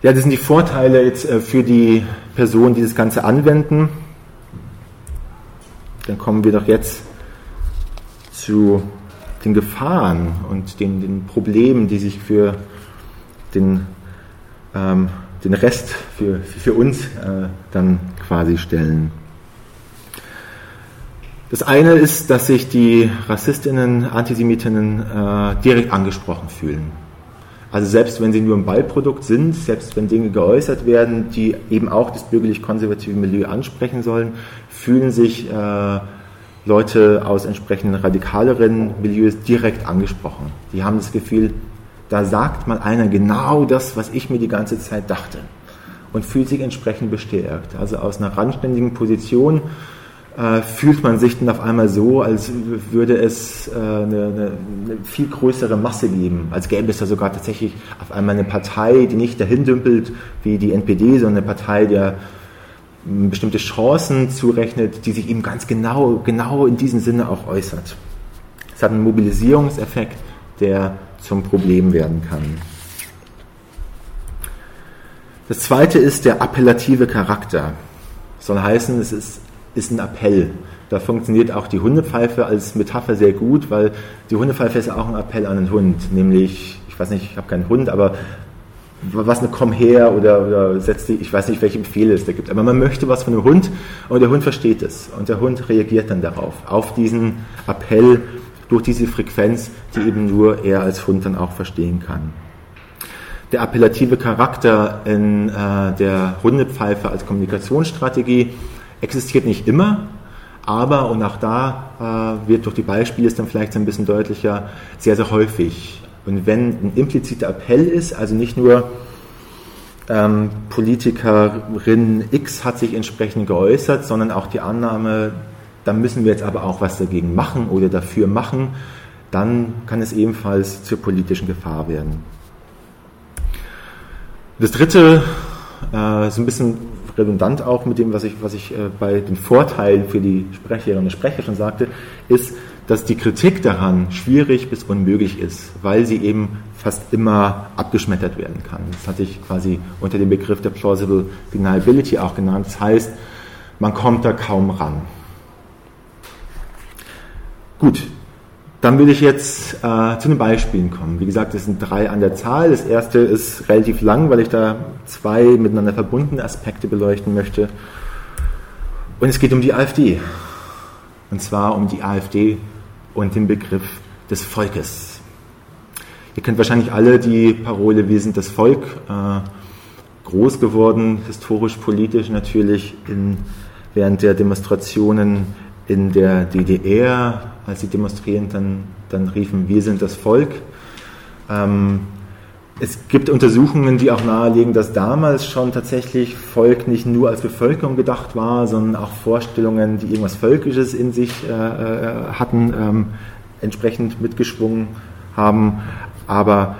Ja, das sind die Vorteile jetzt äh, für die Personen, die das Ganze anwenden. Dann kommen wir doch jetzt zu den Gefahren und den, den Problemen, die sich für den ähm, den Rest für, für uns äh, dann quasi stellen. Das eine ist, dass sich die Rassistinnen, Antisemitinnen äh, direkt angesprochen fühlen. Also selbst wenn sie nur ein Beiprodukt sind, selbst wenn Dinge geäußert werden, die eben auch das bürgerlich-konservative Milieu ansprechen sollen, fühlen sich äh, Leute aus entsprechenden radikaleren Milieus direkt angesprochen. Die haben das Gefühl, da sagt mal einer genau das, was ich mir die ganze Zeit dachte und fühlt sich entsprechend bestärkt. Also aus einer randständigen Position äh, fühlt man sich dann auf einmal so, als würde es äh, eine, eine, viel größere Masse geben, als gäbe es da sogar tatsächlich auf einmal eine Partei, die nicht dahin dümpelt wie die NPD, sondern eine Partei, der bestimmte Chancen zurechnet, die sich eben ganz genau, genau in diesem Sinne auch äußert. Es hat einen Mobilisierungseffekt, der zum Problem werden kann. Das zweite ist der appellative Charakter. Das soll heißen, es ist, ist ein Appell. Da funktioniert auch die Hundepfeife als Metapher sehr gut, weil die Hundepfeife ist auch ein Appell an den Hund, nämlich, ich weiß nicht, ich habe keinen Hund, aber was eine komm her oder, oder setz dich, ich weiß nicht, welche Befehle es da gibt, aber man möchte was von dem Hund und der Hund versteht es und der Hund reagiert dann darauf, auf diesen Appell durch diese Frequenz, die eben nur er als Hund dann auch verstehen kann. Der appellative Charakter in äh, der Hundepfeife als Kommunikationsstrategie existiert nicht immer, aber, und auch da äh, wird durch die Beispiele es dann vielleicht ein bisschen deutlicher, sehr, sehr häufig. Und wenn ein impliziter Appell ist, also nicht nur ähm, Politikerin X hat sich entsprechend geäußert, sondern auch die Annahme, dann müssen wir jetzt aber auch was dagegen machen oder dafür machen, dann kann es ebenfalls zur politischen Gefahr werden. Das dritte, äh, ist ein bisschen redundant auch mit dem, was ich, was ich äh, bei den Vorteilen für die Sprecherinnen und Sprecher schon sagte, ist, dass die Kritik daran schwierig bis unmöglich ist, weil sie eben fast immer abgeschmettert werden kann. Das hatte ich quasi unter dem Begriff der Plausible Deniability auch genannt. Das heißt, man kommt da kaum ran. Gut, dann will ich jetzt äh, zu den Beispielen kommen. Wie gesagt, es sind drei an der Zahl. Das erste ist relativ lang, weil ich da zwei miteinander verbundene Aspekte beleuchten möchte. Und es geht um die AfD. Und zwar um die AfD und den Begriff des Volkes. Ihr kennt wahrscheinlich alle die Parole, wir sind das Volk. Äh, groß geworden, historisch, politisch natürlich, in, während der Demonstrationen in der DDR, als die Demonstrierenden dann, riefen, wir sind das Volk. Ähm, es gibt Untersuchungen, die auch nahelegen, dass damals schon tatsächlich Volk nicht nur als Bevölkerung gedacht war, sondern auch Vorstellungen, die irgendwas Völkisches in sich äh, äh hatten, ähm, entsprechend mitgeschwungen haben. Aber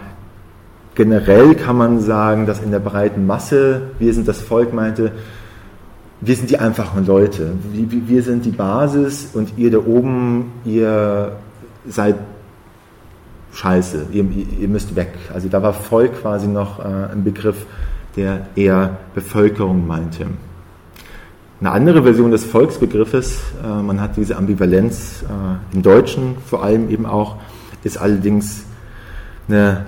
generell kann man sagen, dass in der breiten Masse, wir sind das Volk, meinte, wir sind die einfachen Leute. Wir sind die Basis und ihr da oben, ihr seid scheiße, ihr, ihr müsst weg. Also da war Volk quasi noch äh, ein Begriff, der eher Bevölkerung meinte. Eine andere Version des Volksbegriffes, äh, man hat diese Ambivalenz äh, im Deutschen vor allem eben auch, ist allerdings eine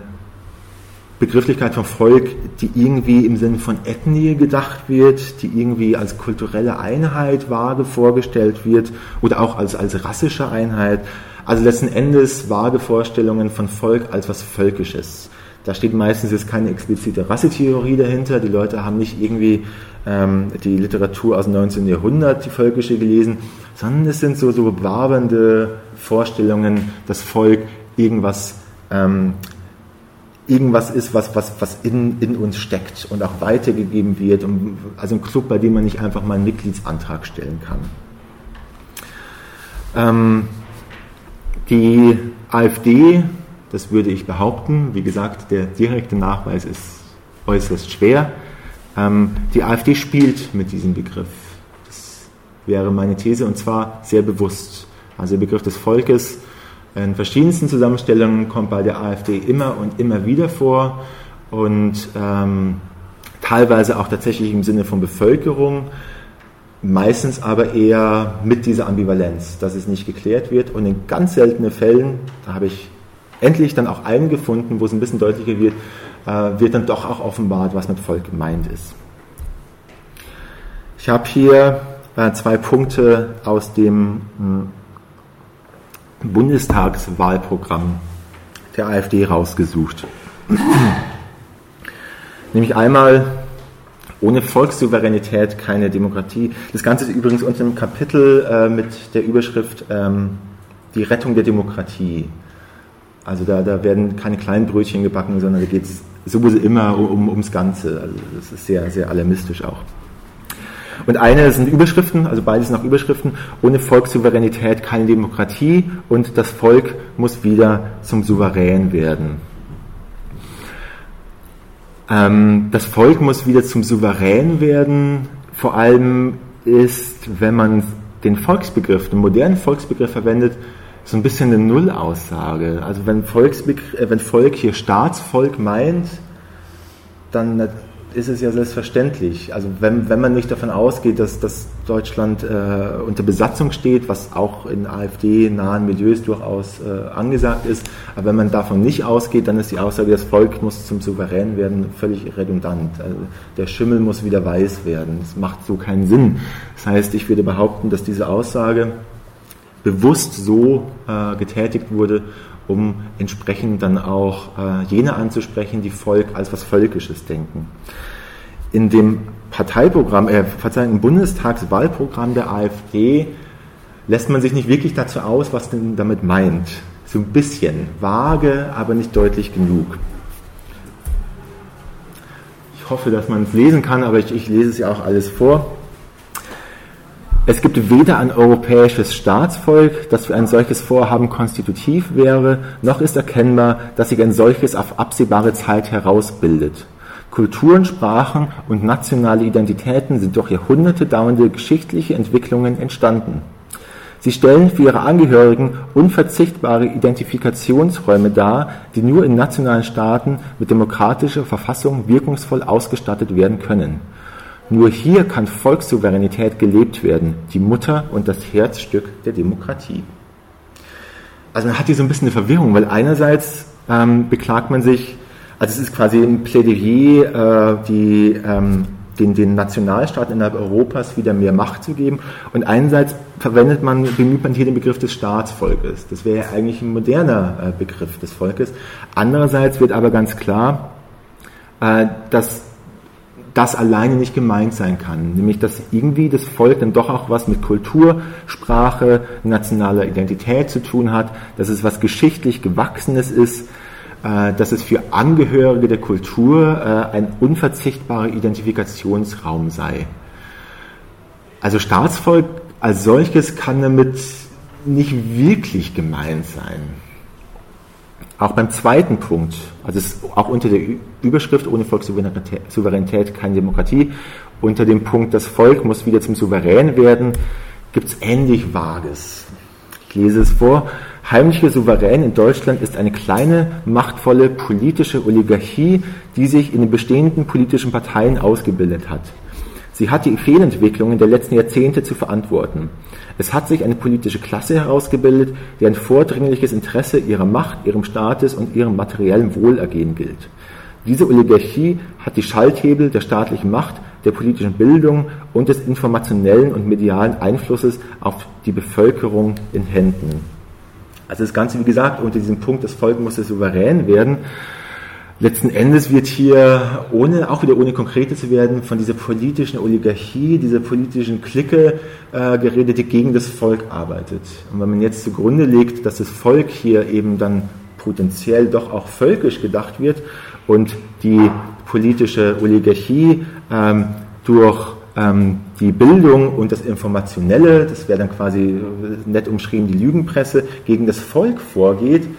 Begrifflichkeit von Volk, die irgendwie im Sinne von Ethnie gedacht wird, die irgendwie als kulturelle Einheit vage vorgestellt wird oder auch als, als rassische Einheit. Also letzten Endes vage Vorstellungen von Volk als was Völkisches. Da steht meistens jetzt keine explizite Rassetheorie dahinter. Die Leute haben nicht irgendwie ähm, die Literatur aus dem 19. Jahrhundert, die völkische, gelesen, sondern es sind so, so wabernde Vorstellungen, dass Volk irgendwas ähm, irgendwas ist, was, was, was in, in uns steckt und auch weitergegeben wird. Und, also ein Club, bei dem man nicht einfach mal einen Mitgliedsantrag stellen kann. Ähm, die AfD, das würde ich behaupten, wie gesagt, der direkte Nachweis ist äußerst schwer. Ähm, die AfD spielt mit diesem Begriff. Das wäre meine These und zwar sehr bewusst. Also der Begriff des Volkes in verschiedensten Zusammenstellungen kommt bei der AfD immer und immer wieder vor und ähm, teilweise auch tatsächlich im Sinne von Bevölkerung, meistens aber eher mit dieser Ambivalenz, dass es nicht geklärt wird und in ganz seltenen Fällen, da habe ich endlich dann auch einen gefunden, wo es ein bisschen deutlicher wird, äh, wird dann doch auch offenbart, was mit Volk gemeint ist. Ich habe hier äh, zwei Punkte aus dem hm, Bundestagswahlprogramm der AfD rausgesucht. Nämlich einmal ohne Volkssouveränität keine Demokratie. Das Ganze ist übrigens unter einem Kapitel äh, mit der Überschrift ähm, Die Rettung der Demokratie. Also da, da werden keine kleinen Brötchen gebacken, sondern da geht es sowieso immer um, ums Ganze. Also das ist sehr, sehr alarmistisch auch. Und eine sind Überschriften, also beides sind auch Überschriften, ohne Volkssouveränität keine Demokratie und das Volk muss wieder zum Souverän werden. Ähm, das Volk muss wieder zum Souverän werden, vor allem ist, wenn man den Volksbegriff, den modernen Volksbegriff verwendet, so ein bisschen eine Nullaussage. Also wenn, äh, wenn Volk hier Staatsvolk meint, dann ist es ja selbstverständlich. Also wenn, wenn man nicht davon ausgeht, dass, dass Deutschland äh, unter Besatzung steht, was auch in AfD-nahen Milieus durchaus äh, angesagt ist, aber wenn man davon nicht ausgeht, dann ist die Aussage, das Volk muss zum Souverän werden, völlig redundant. Also der Schimmel muss wieder weiß werden. Das macht so keinen Sinn. Das heißt, ich würde behaupten, dass diese Aussage bewusst so äh, getätigt wurde, um entsprechend dann auch äh, jene anzusprechen, die Volk als was Völkisches denken. In dem Parteiprogramm, äh, Verzeihung, im Bundestagswahlprogramm der AfD lässt man sich nicht wirklich dazu aus, was denn damit meint. So ein bisschen vage, aber nicht deutlich genug. Ich hoffe, dass man es lesen kann, aber ich, ich lese es ja auch alles vor. Es gibt weder ein europäisches Staatsvolk, das für ein solches Vorhaben konstitutiv wäre, noch ist erkennbar, dass sich ein solches auf absehbare Zeit herausbildet. Kulturen, Sprachen und nationale Identitäten sind durch Jahrhunderte dauernde geschichtliche Entwicklungen entstanden. Sie stellen für ihre Angehörigen unverzichtbare Identifikationsräume dar, die nur in nationalen Staaten mit demokratischer Verfassung wirkungsvoll ausgestattet werden können. Nur hier kann Volkssouveränität gelebt werden, die Mutter und das Herzstück der Demokratie. Also man hat hier so ein bisschen eine Verwirrung, weil einerseits ähm, beklagt man sich, also es ist quasi ein Plädoyer, äh, die, ähm, den, den Nationalstaaten innerhalb Europas wieder mehr Macht zu geben. Und einerseits verwendet man, bemüht man hier den Begriff des Staatsvolkes. Das wäre ja eigentlich ein moderner äh, Begriff des Volkes. Andererseits wird aber ganz klar, äh, dass das alleine nicht gemeint sein kann. Nämlich, dass irgendwie das Volk dann doch auch was mit Kultur, Sprache, nationaler Identität zu tun hat, dass es was geschichtlich Gewachsenes ist, äh, dass es für Angehörige der Kultur äh, ein unverzichtbarer Identifikationsraum sei. Also Staatsvolk als solches kann damit nicht wirklich gemeint sein. Auch beim zweiten Punkt, also auch unter der Überschrift ohne Volkssouveränität keine Demokratie, unter dem Punkt, das Volk muss wieder zum Souverän werden, gibt es ähnlich Vages. Ich lese es vor. Heimlicher Souverän in Deutschland ist eine kleine, machtvolle politische Oligarchie, die sich in den bestehenden politischen Parteien ausgebildet hat. Sie hat die Fehlentwicklungen der letzten Jahrzehnte zu verantworten. Es hat sich eine politische Klasse herausgebildet, deren vordringliches Interesse ihrer Macht, ihrem Staates und ihrem materiellen Wohlergehen gilt. Diese Oligarchie hat die Schalthebel der staatlichen Macht, der politischen Bildung und des informationellen und medialen Einflusses auf die Bevölkerung in Händen. Also das Ganze, wie gesagt, unter diesem Punkt, das Volk muss souverän werden. Letzten Endes wird hier, ohne, auch wieder ohne konkrete zu werden, von dieser politischen Oligarchie, dieser politischen Clique äh, geredet, die gegen das Volk arbeitet. Und wenn man jetzt zugrunde legt, dass das Volk hier eben dann potenziell doch auch völkisch gedacht wird und die politische Oligarchie ähm, durch ähm, die Bildung und das Informationelle, das wäre dann quasi nett umschrieben die Lügenpresse, gegen das Volk vorgeht,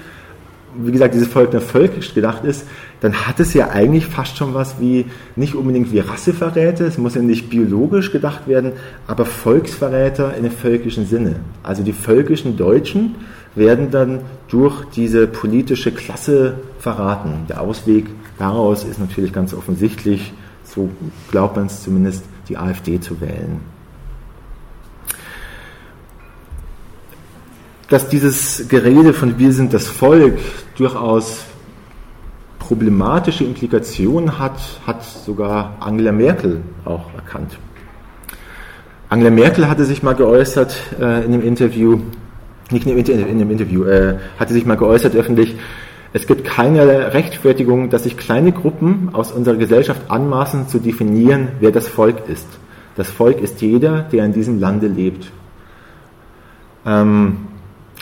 wie gesagt, dieses Volk nur völkisch gedacht ist, dann hat es ja eigentlich fast schon was wie, nicht unbedingt wie Rasseverräter, es muss ja nicht biologisch gedacht werden, aber Volksverräter in dem völkischen Sinne. Also die völkischen Deutschen werden dann durch diese politische Klasse verraten. Der Ausweg daraus ist natürlich ganz offensichtlich, so glaubt man es zumindest, die AfD zu wählen. Dass dieses Gerede von wir sind das Volk durchaus problematische Implikationen hat, hat sogar Angela Merkel auch erkannt. Angela Merkel hatte sich mal geäußert äh, in einem Interview, nicht in einem Interview, äh, hatte sich mal geäußert öffentlich, es gibt keine Rechtfertigung, dass sich kleine Gruppen aus unserer Gesellschaft anmaßen zu definieren, wer das Volk ist. Das Volk ist jeder, der in diesem Lande lebt. Ähm,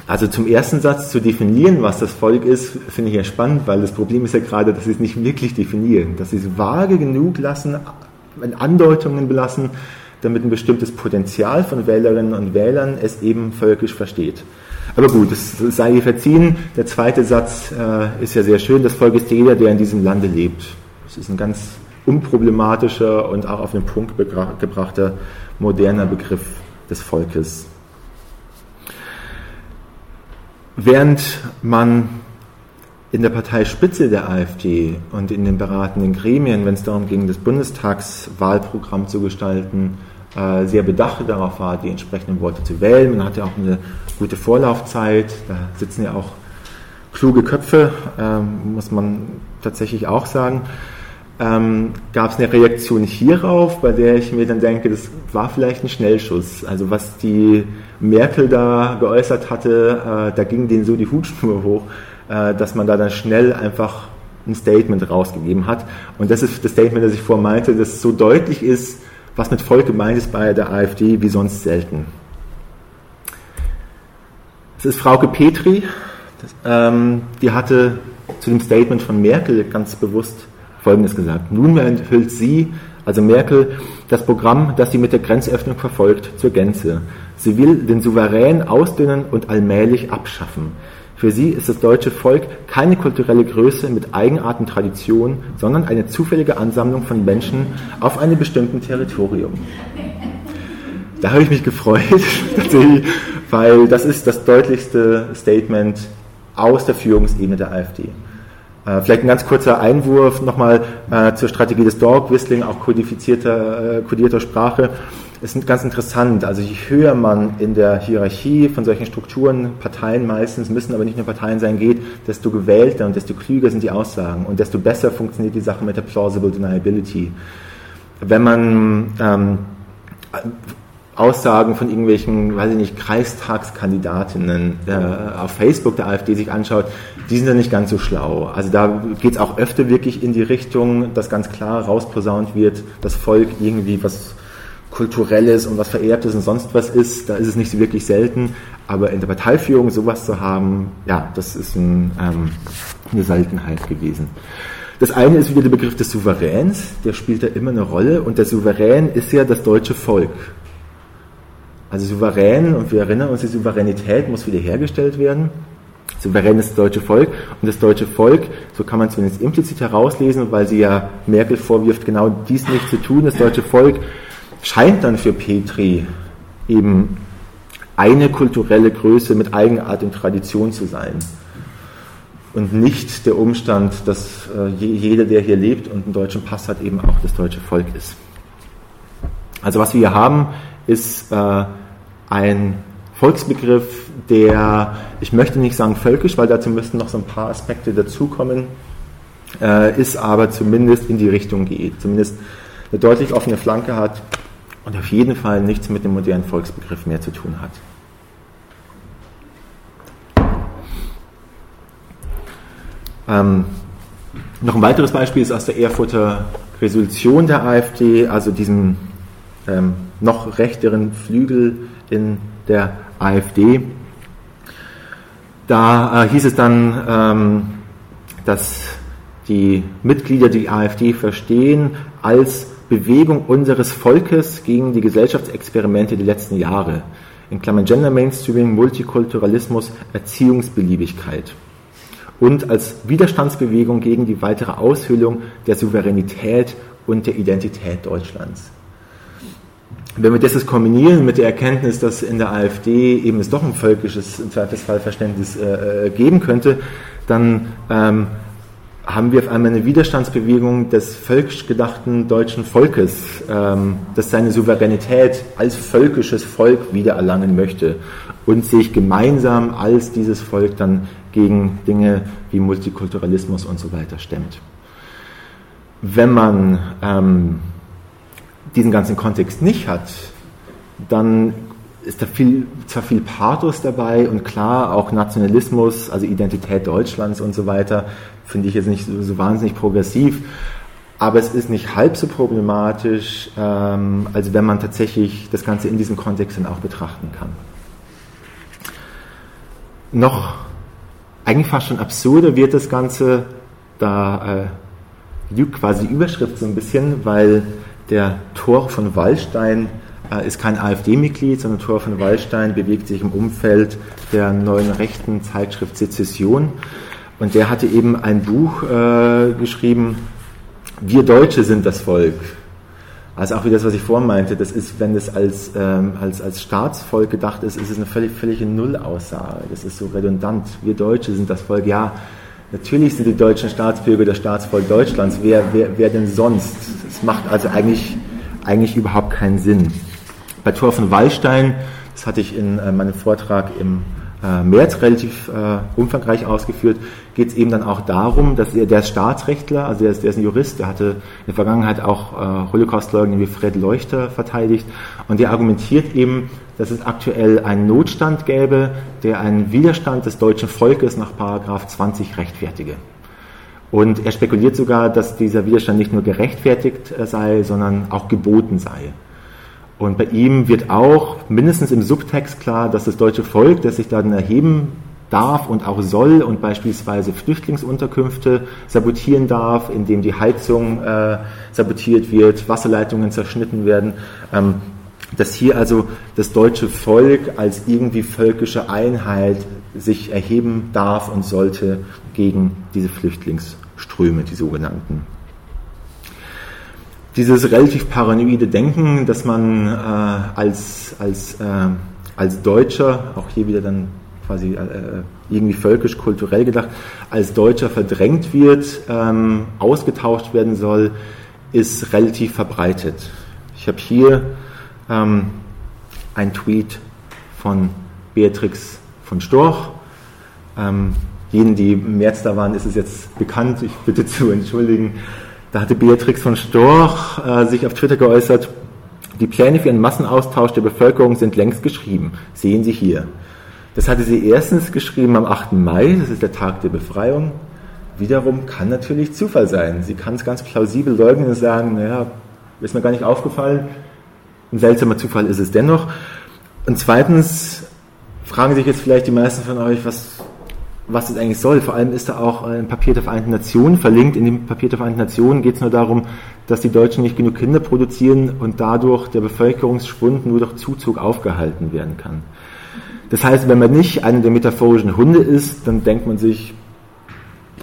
also zum ersten Satz zu definieren, was das Volk ist, finde ich ja spannend, weil das Problem ist ja gerade, dass sie es nicht wirklich definieren, dass sie es vage genug lassen, in Andeutungen belassen, damit ein bestimmtes Potenzial von Wählerinnen und Wählern es eben völkisch versteht. Aber gut, es sei ihr verziehen. Der zweite Satz äh, ist ja sehr schön. Das Volk ist jeder, der in diesem Lande lebt. Das ist ein ganz unproblematischer und auch auf den Punkt gebrachter moderner Begriff des Volkes. Während man in der Parteispitze der AfD und in den beratenden Gremien, wenn es darum ging, das Bundestagswahlprogramm zu gestalten, äh, sehr bedacht darauf war, die entsprechenden Worte zu wählen. Man hatte auch eine gute Vorlaufzeit, da sitzen ja auch kluge Köpfe, ähm, muss man tatsächlich auch sagen. Ähm, Gab es eine Reaktion hierauf, bei der ich mir dann denke, das war vielleicht ein Schnellschuss. Also was die Merkel da geäußert hatte, äh, da ging denen so die Hutschnur hoch, äh, dass man da dann schnell einfach ein Statement rausgegeben hat. Und das ist das Statement, das ich vorhin meinte, das so deutlich ist, was mit Volk gemeint ist bei der AfD wie sonst selten. Es ist Frauke Petri, das, ähm, die hatte zu dem Statement von Merkel ganz bewusst Folgendes gesagt. Nunmehr enthüllt sie, also Merkel, das Programm, das sie mit der Grenzöffnung verfolgt, zur Gänze. Sie will den Souverän ausdünnen und allmählich abschaffen. Für sie ist das deutsche Volk keine kulturelle Größe mit Eigenart und Tradition, sondern eine zufällige Ansammlung von Menschen auf einem bestimmten Territorium. Da habe ich mich gefreut, weil das ist das deutlichste Statement aus der Führungsebene der AfD. Äh, vielleicht ein ganz kurzer Einwurf nochmal äh, zur Strategie des Dog Whistling, auch kodifizierter, äh, kodierter Sprache ist ganz interessant. Also je höher man in der Hierarchie von solchen Strukturen, Parteien meistens, müssen aber nicht nur Parteien sein, geht, desto gewählter und desto klüger sind die Aussagen und desto besser funktioniert die Sache mit der Plausible Deniability. Wenn man ähm, Aussagen von irgendwelchen, weiß ich nicht, Kreistagskandidatinnen äh, auf Facebook der AfD sich anschaut, die sind dann nicht ganz so schlau. Also da geht es auch öfter wirklich in die Richtung, dass ganz klar rausposaunt wird, das Volk irgendwie was Kulturelles und was Vererbtes und sonst was ist, da ist es nicht so wirklich selten. Aber in der Parteiführung sowas zu haben, ja, das ist ein, ähm, eine Seltenheit gewesen. Das eine ist wieder der Begriff des Souveräns, der spielt da immer eine Rolle. Und der Souverän ist ja das deutsche Volk. Also souverän, und wir erinnern uns, die Souveränität muss wiederhergestellt werden. souverän ist das deutsche Volk. Und das deutsche Volk, so kann man zumindest implizit herauslesen, weil sie ja Merkel vorwirft, genau dies nicht zu tun, das deutsche Volk scheint dann für Petri eben eine kulturelle Größe mit Eigenart und Tradition zu sein. Und nicht der Umstand, dass äh, jeder, der hier lebt und einen deutschen Pass hat, eben auch das deutsche Volk ist. Also was wir hier haben, ist äh, ein Volksbegriff, der, ich möchte nicht sagen völkisch, weil dazu müssten noch so ein paar Aspekte dazukommen, äh, ist aber zumindest in die Richtung geht, zumindest eine deutlich offene Flanke hat und auf jeden Fall nichts mit dem modernen Volksbegriff mehr zu tun hat. Ähm, noch ein weiteres Beispiel ist aus der Erfurter Resolution der AfD, also diesem ähm, noch rechteren Flügel in der AfD. Da äh, hieß es dann, ähm, dass die Mitglieder die AfD verstehen als Bewegung unseres Volkes gegen die Gesellschaftsexperimente der letzten Jahre. In Klammern Gender Mainstreaming, Multikulturalismus, Erziehungsbeliebigkeit. Und als Widerstandsbewegung gegen die weitere Aushöhlung der Souveränität und der Identität Deutschlands wenn wir das kombinieren mit der Erkenntnis, dass in der AfD eben es doch ein völkisches im Zweifelsfall Verständnis äh, äh, geben könnte, dann ähm, haben wir auf einmal eine Widerstandsbewegung des völkisch gedachten deutschen Volkes, ähm, das seine Souveränität als völkisches Volk wiedererlangen möchte und sich gemeinsam als dieses Volk dann gegen Dinge wie Multikulturalismus und so weiter stemmt. Wenn man ähm, diesen ganzen Kontext nicht hat, dann ist da viel, zwar viel Pathos dabei und klar auch Nationalismus, also Identität Deutschlands und so weiter, finde ich jetzt nicht so, so, wahnsinnig progressiv, aber es ist nicht halb so problematisch, ähm, als wenn man tatsächlich das Ganze in diesem Kontext dann auch betrachten kann. Noch eigentlich fast schon absurder wird das Ganze, da äh, lügt quasi die Überschrift so ein bisschen, weil der Thor von Wallstein äh, ist kein AfD-Mitglied, sondern Thor von Wallstein bewegt sich im Umfeld der neuen rechten Zeitschrift Sezession. Und der hatte eben ein Buch äh, geschrieben, Wir Deutsche sind das Volk. Also auch wie das, was ich vorhin meinte, das ist, wenn das als, ähm, als, als Staatsvolk gedacht ist, ist es eine völlig, völlige Nullaussage. Das ist so redundant. Wir Deutsche sind das Volk. Ja, Natürlich sind die deutschen Staatsbürger das Staatsvolk Deutschlands. Wer, wer, wer denn sonst? Das macht also eigentlich, eigentlich überhaupt keinen Sinn. Bei Thor von Wallstein, das hatte ich in äh, meinem Vortrag im äh, März relativ äh, umfangreich ausgeführt, geht es eben dann auch darum, dass er, der ist Staatsrechtler, also der ist, der ist ein Jurist, der hatte in der Vergangenheit auch äh, Holocaustleugner wie Fred Leuchter verteidigt und der argumentiert eben, dass es aktuell einen Notstand gäbe, der einen Widerstand des deutschen Volkes nach Paragraph 20 rechtfertige. Und er spekuliert sogar, dass dieser Widerstand nicht nur gerechtfertigt äh, sei, sondern auch geboten sei. Und bei ihm wird auch mindestens im Subtext klar, dass das deutsche Volk, das sich dann erheben darf und auch soll und beispielsweise Flüchtlingsunterkünfte sabotieren darf, indem die Heizung äh, sabotiert wird, Wasserleitungen zerschnitten werden, ähm, dass hier also das deutsche Volk als irgendwie völkische Einheit sich erheben darf und sollte gegen diese Flüchtlingsströme, die sogenannten. Dieses relativ paranoide Denken, dass man äh, als, als, äh, als Deutscher, auch hier wieder dann quasi äh, irgendwie völkisch, kulturell gedacht, als Deutscher verdrängt wird, ähm, ausgetauscht werden soll, ist relativ verbreitet. Ich habe hier ähm, ein Tweet von Beatrix von Storch. Ähm, jenen, die im März da waren, ist es jetzt bekannt. Ich bitte zu entschuldigen. Da hatte Beatrix von Storch äh, sich auf Twitter geäußert. Die Pläne für einen Massenaustausch der Bevölkerung sind längst geschrieben. Sehen Sie hier. Das hatte sie erstens geschrieben am 8. Mai, das ist der Tag der Befreiung. Wiederum kann natürlich Zufall sein. Sie kann es ganz plausibel leugnen und sagen, naja, ist mir gar nicht aufgefallen. Ein seltsamer Zufall ist es dennoch. Und zweitens fragen sich jetzt vielleicht die meisten von euch, was, was das eigentlich soll. Vor allem ist da auch ein Papier der Vereinten Nationen verlinkt. In dem Papier der Vereinten Nationen geht es nur darum, dass die Deutschen nicht genug Kinder produzieren und dadurch der Bevölkerungsschwund nur durch Zuzug aufgehalten werden kann. Das heißt, wenn man nicht einer der metaphorischen Hunde ist, dann denkt man sich,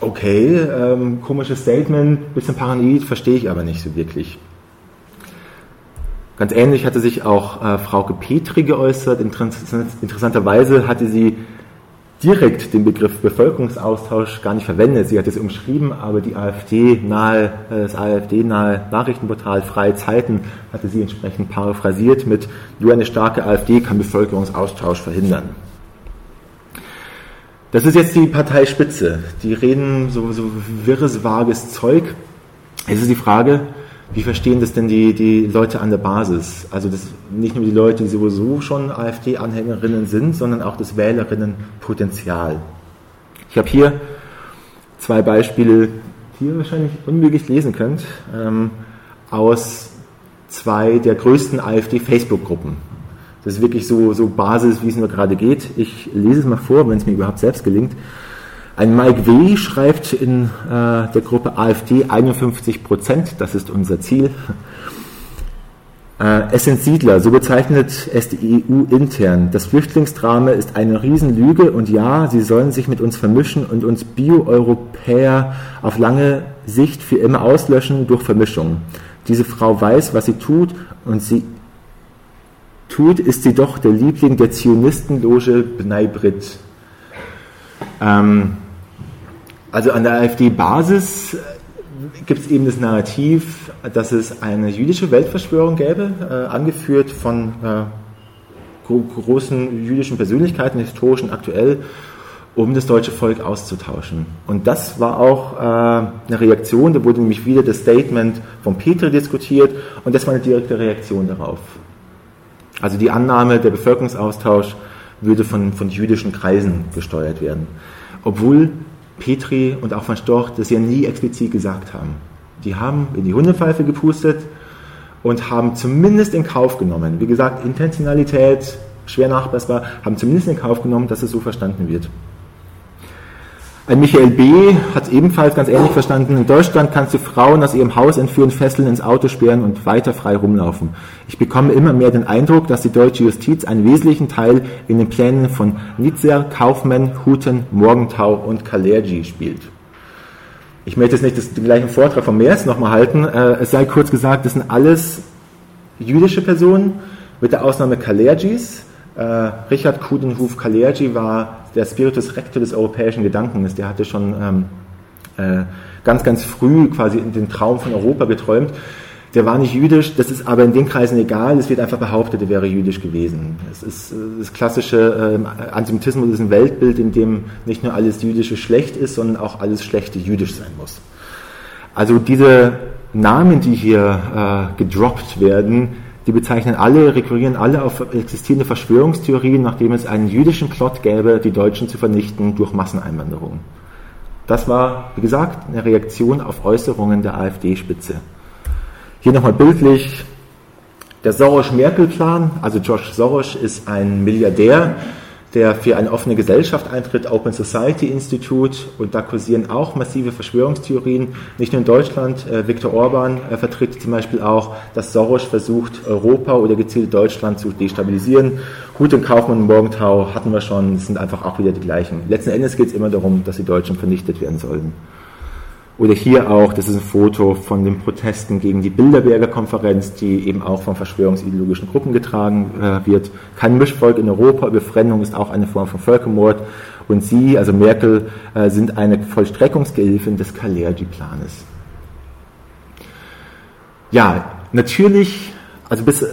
okay, ähm, komisches Statement, bisschen paranoid, verstehe ich aber nicht so wirklich. Ganz ähnlich hatte sich auch äh, Frauke Petri geäußert. Interessanterweise hatte sie direkt den Begriff Bevölkerungsaustausch gar nicht verwendet. Sie hat es umschrieben, aber die AfD nahe, äh, das AfD-nahe Nachrichtenportal Freie Zeiten hatte sie entsprechend paraphrasiert mit nur eine starke AfD kann Bevölkerungsaustausch verhindern. Das ist jetzt die Parteispitze. Die reden so, so wirres, vages Zeug. Es ist die Frage, wie verstehen das denn die, die Leute an der Basis? Also das, nicht nur die Leute, die sowieso schon AfD-Anhängerinnen sind, sondern auch das Wählerinnenpotenzial. Ich habe hier zwei Beispiele, die ihr wahrscheinlich unmöglich lesen könnt, ähm, aus zwei der größten AfD-Facebook-Gruppen. Das ist wirklich so, so Basis, wie es nur gerade geht. Ich lese es mal vor, wenn es mir überhaupt selbst gelingt. Ein Mike W. schreibt in äh, der Gruppe AfD 51 Prozent, das ist unser Ziel. Äh, es sind Siedler, so bezeichnet es die EU intern. Das Flüchtlingsdrama ist eine Riesenlüge und ja, sie sollen sich mit uns vermischen und uns Bio-Europäer auf lange Sicht für immer auslöschen durch Vermischung. Diese Frau weiß, was sie tut und sie tut, ist sie doch der Liebling der Zionistenloge Bnei Brit. Ähm, also an der AfD-Basis gibt es eben das Narrativ, dass es eine jüdische Weltverschwörung gäbe, äh, angeführt von äh, großen jüdischen Persönlichkeiten, historisch und aktuell, um das deutsche Volk auszutauschen. Und das war auch äh, eine Reaktion, da wurde nämlich wieder das Statement von Petri diskutiert und das war eine direkte Reaktion darauf. Also die Annahme, der Bevölkerungsaustausch würde von, von jüdischen Kreisen gesteuert werden. Obwohl Petri und auch Van Storch das ja nie explizit gesagt haben. Die haben in die Hundepfeife gepustet und haben zumindest in Kauf genommen, wie gesagt, Intentionalität, schwer nachweisbar, haben zumindest in Kauf genommen, dass es so verstanden wird. Ein Michael B. hat ebenfalls ganz ähnlich verstanden. In Deutschland kannst du Frauen aus ihrem Haus entführen, fesseln, ins Auto sperren und weiter frei rumlaufen. Ich bekomme immer mehr den Eindruck, dass die deutsche Justiz einen wesentlichen Teil in den Plänen von Nitzer, Kaufmann, Huten, Morgenthau und Kalergi spielt. Ich möchte jetzt nicht den gleichen Vortrag von Meers nochmal halten. Äh, es sei kurz gesagt, das sind alles jüdische Personen, mit der Ausnahme Kalergis. Äh, Richard Kudenhof Kalergi war der Spiritus Rector des europäischen Gedankens, der hatte schon ähm, äh, ganz, ganz früh quasi den Traum von Europa geträumt. Der war nicht jüdisch, das ist aber in den Kreisen egal, es wird einfach behauptet, er wäre jüdisch gewesen. Es ist das klassische äh, Antisemitismus ist ein Weltbild, in dem nicht nur alles Jüdische schlecht ist, sondern auch alles Schlechte jüdisch sein muss. Also diese Namen, die hier äh, gedroppt werden, die bezeichnen alle, rekurrieren alle auf existierende Verschwörungstheorien, nachdem es einen jüdischen Plot gäbe, die Deutschen zu vernichten durch Masseneinwanderung. Das war, wie gesagt, eine Reaktion auf Äußerungen der AfD-Spitze. Hier nochmal bildlich der Soros-Merkel-Plan. Also George Soros ist ein Milliardär, der für eine offene Gesellschaft eintritt, Open Society Institute, und da kursieren auch massive Verschwörungstheorien, nicht nur in Deutschland. Äh, Viktor Orban äh, vertritt zum Beispiel auch, dass Soros versucht, Europa oder gezielt Deutschland zu destabilisieren. Hut und Kaufmann und Morgenthau hatten wir schon, das sind einfach auch wieder die gleichen. Letzten Endes geht es immer darum, dass die Deutschen vernichtet werden sollen. Oder hier auch, das ist ein Foto von den Protesten gegen die Bilderberger Konferenz, die eben auch von verschwörungsideologischen Gruppen getragen äh, wird. Kein Mischvolk in Europa, Befremdung ist auch eine Form von Völkermord. Und sie, also Merkel, äh, sind eine Vollstreckungsgehilfin des Kalergi-Planes. Ja, natürlich, also bis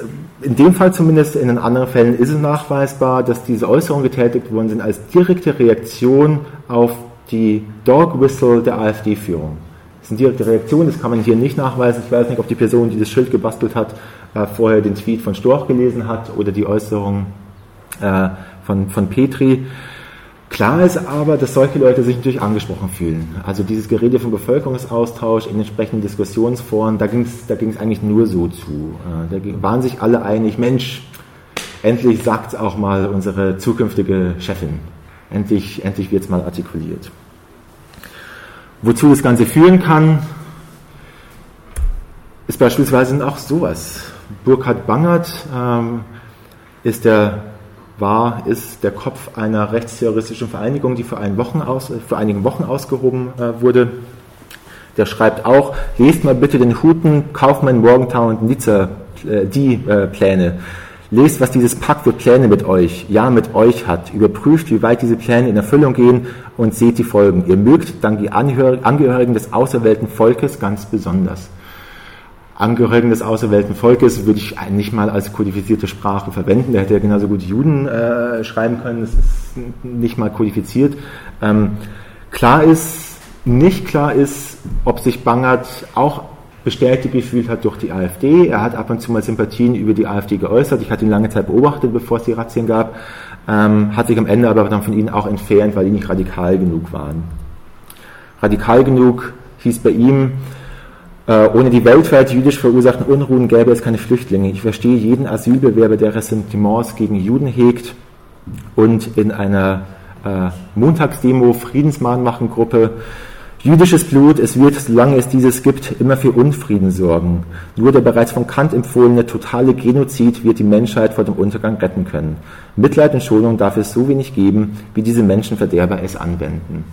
in dem Fall zumindest, in den anderen Fällen ist es nachweisbar, dass diese Äußerungen getätigt worden sind als direkte Reaktion auf die Dog Whistle der AfD-Führung. Das ist eine direkte Reaktion, das kann man hier nicht nachweisen. Ich weiß nicht, ob die Person, die das Schild gebastelt hat, äh, vorher den Tweet von Storch gelesen hat oder die Äußerung äh, von, von Petri. Klar ist aber, dass solche Leute sich natürlich angesprochen fühlen. Also dieses Gerede vom Bevölkerungsaustausch in entsprechenden Diskussionsforen, da ging es da ging's eigentlich nur so zu. Äh, da waren sich alle einig, Mensch, endlich sagt es auch mal unsere zukünftige Chefin. Endlich, endlich wird es mal artikuliert. Wozu das Ganze führen kann, ist beispielsweise auch sowas. Burkhard Bangert ähm, ist der war, ist der Kopf einer rechtsterroristischen Vereinigung, die vor, Wochen aus, vor einigen Wochen ausgehoben äh, wurde. Der schreibt auch, lest mal bitte den Huten Kaufmann, Morgenthau und Nizza äh, die äh, Pläne. Lest, was dieses Pakt für Pläne mit euch, ja mit euch hat. Überprüft, wie weit diese Pläne in Erfüllung gehen und seht die Folgen. Ihr mögt dann die Angehörigen des auserwählten Volkes ganz besonders. Angehörigen des auserwählten Volkes würde ich nicht mal als kodifizierte Sprache verwenden. Der hätte ja genauso gut Juden äh, schreiben können. Das ist nicht mal kodifiziert. Ähm, klar ist, nicht klar ist, ob sich Bangert auch bestätigt gefühlt hat durch die AfD. Er hat ab und zu mal Sympathien über die AfD geäußert. Ich hatte ihn lange Zeit beobachtet, bevor es die Razzien gab. Ähm, hat sich am Ende aber dann von ihnen auch entfernt, weil die nicht radikal genug waren. Radikal genug hieß bei ihm, äh, ohne die weltweit jüdisch verursachten Unruhen gäbe es keine Flüchtlinge. Ich verstehe jeden Asylbewerber, der Ressentiments gegen Juden hegt und in einer äh, Montagsdemo Friedensmahnmachengruppe Jüdisches Blut, es wird, solange es dieses gibt, immer für Unfrieden sorgen. Nur der bereits von Kant empfohlene totale Genozid wird die Menschheit vor dem Untergang retten können. Mitleid und Schonung darf es so wenig geben, wie diese Menschenverderber es anwenden.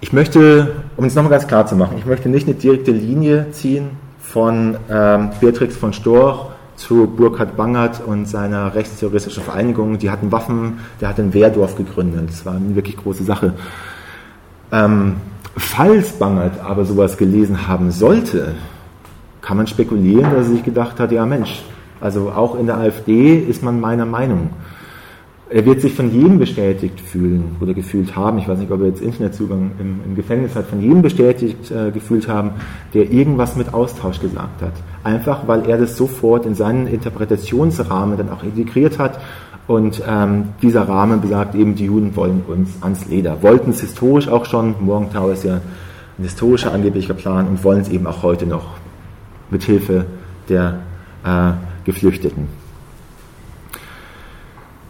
Ich möchte, um es nochmal ganz klar zu machen, ich möchte nicht eine direkte Linie ziehen von ähm, Beatrix von Storch zu Burkhard Bangert und seiner rechtsterroristischen Vereinigung. Die hatten Waffen, der hat ein Wehrdorf gegründet. Das war eine wirklich große Sache. Ähm, falls Bangert aber sowas gelesen haben sollte, kann man spekulieren, dass er sich gedacht hat, ja Mensch, also auch in der AfD ist man meiner Meinung. Er wird sich von jedem bestätigt fühlen oder gefühlt haben. Ich weiß nicht, ob er jetzt Internetzugang im, im Gefängnis hat, von jedem bestätigt äh, gefühlt haben, der irgendwas mit Austausch gesagt hat. Einfach, weil er das sofort in seinen Interpretationsrahmen dann auch integriert hat. Und ähm, dieser Rahmen besagt eben, die Juden wollen uns ans Leder. Wollten es historisch auch schon. Morgenthau ist ja ein historischer angeblicher Plan und wollen es eben auch heute noch mit Hilfe der äh, Geflüchteten.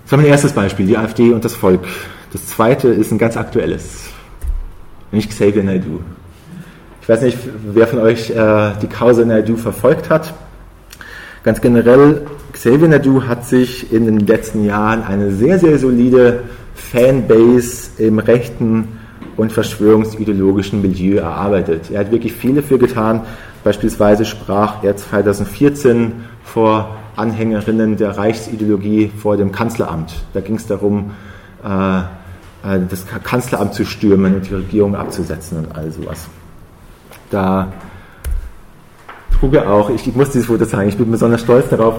Das war mein erstes Beispiel, die AfD und das Volk. Das zweite ist ein ganz aktuelles, nämlich Xavier Naidu. Ich weiß nicht, wer von euch äh, die Causa Naidu verfolgt hat. Ganz generell, Xavier Naidu hat sich in den letzten Jahren eine sehr, sehr solide Fanbase im rechten und verschwörungsideologischen Milieu erarbeitet. Er hat wirklich viel dafür getan. Beispielsweise sprach er 2014 vor Anhängerinnen der Reichsideologie vor dem Kanzleramt. Da ging es darum, äh, äh, das Kanzleramt zu stürmen und die Regierung abzusetzen und all sowas. Da trug er auch, ich muss dieses Foto zeigen, ich bin besonders stolz darauf.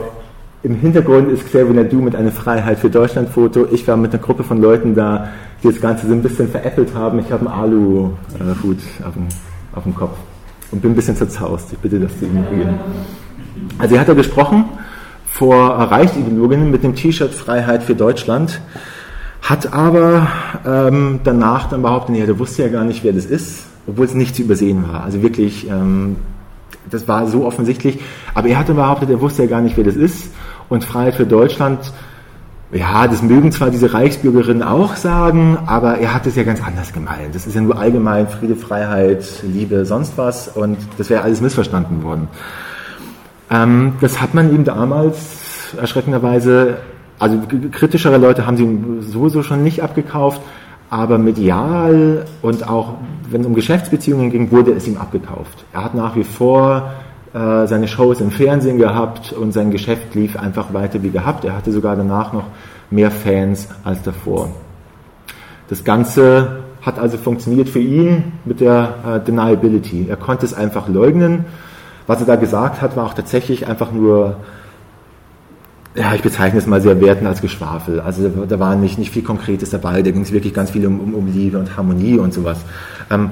Im Hintergrund ist Xavier Nadu mit einem Freiheit für Deutschland Foto. Ich war mit einer Gruppe von Leuten da, die das Ganze so ein bisschen veräppelt haben. Ich habe einen Aluhut auf dem, auf dem Kopf und bin ein bisschen zerzaust. Ich bitte das zu ignorieren. Also er hat da gesprochen vor Reichsideologinnen mit dem T-Shirt Freiheit für Deutschland, hat aber ähm, danach dann behauptet, nee, der wusste ja gar nicht, wer das ist, obwohl es nicht zu übersehen war. Also wirklich, ähm, das war so offensichtlich. Aber er hatte behauptet, er wusste ja gar nicht, wer das ist. Und Freiheit für Deutschland, ja, das mögen zwar diese Reichsbürgerinnen auch sagen, aber er hat es ja ganz anders gemeint. Das ist ja nur allgemein Friede, Freiheit, Liebe, sonst was. Und das wäre alles missverstanden worden. Ähm, das hat man ihm damals erschreckenderweise, also kritischere Leute haben sie ihm sowieso schon nicht abgekauft, aber medial und auch wenn es um Geschäftsbeziehungen ging, wurde es ihm abgekauft. Er hat nach wie vor äh, seine Shows im Fernsehen gehabt und sein Geschäft lief einfach weiter wie gehabt. Er hatte sogar danach noch mehr Fans als davor. Das Ganze hat also funktioniert für ihn mit der äh, Deniability. Er konnte es einfach leugnen was er da gesagt hat, war auch tatsächlich einfach nur, ja, ich bezeichne es mal sehr wertend als Geschwafel. Also da war nicht, nicht viel Konkretes dabei, da ging es wirklich ganz viel um, um, um, Liebe und Harmonie und sowas. Ähm,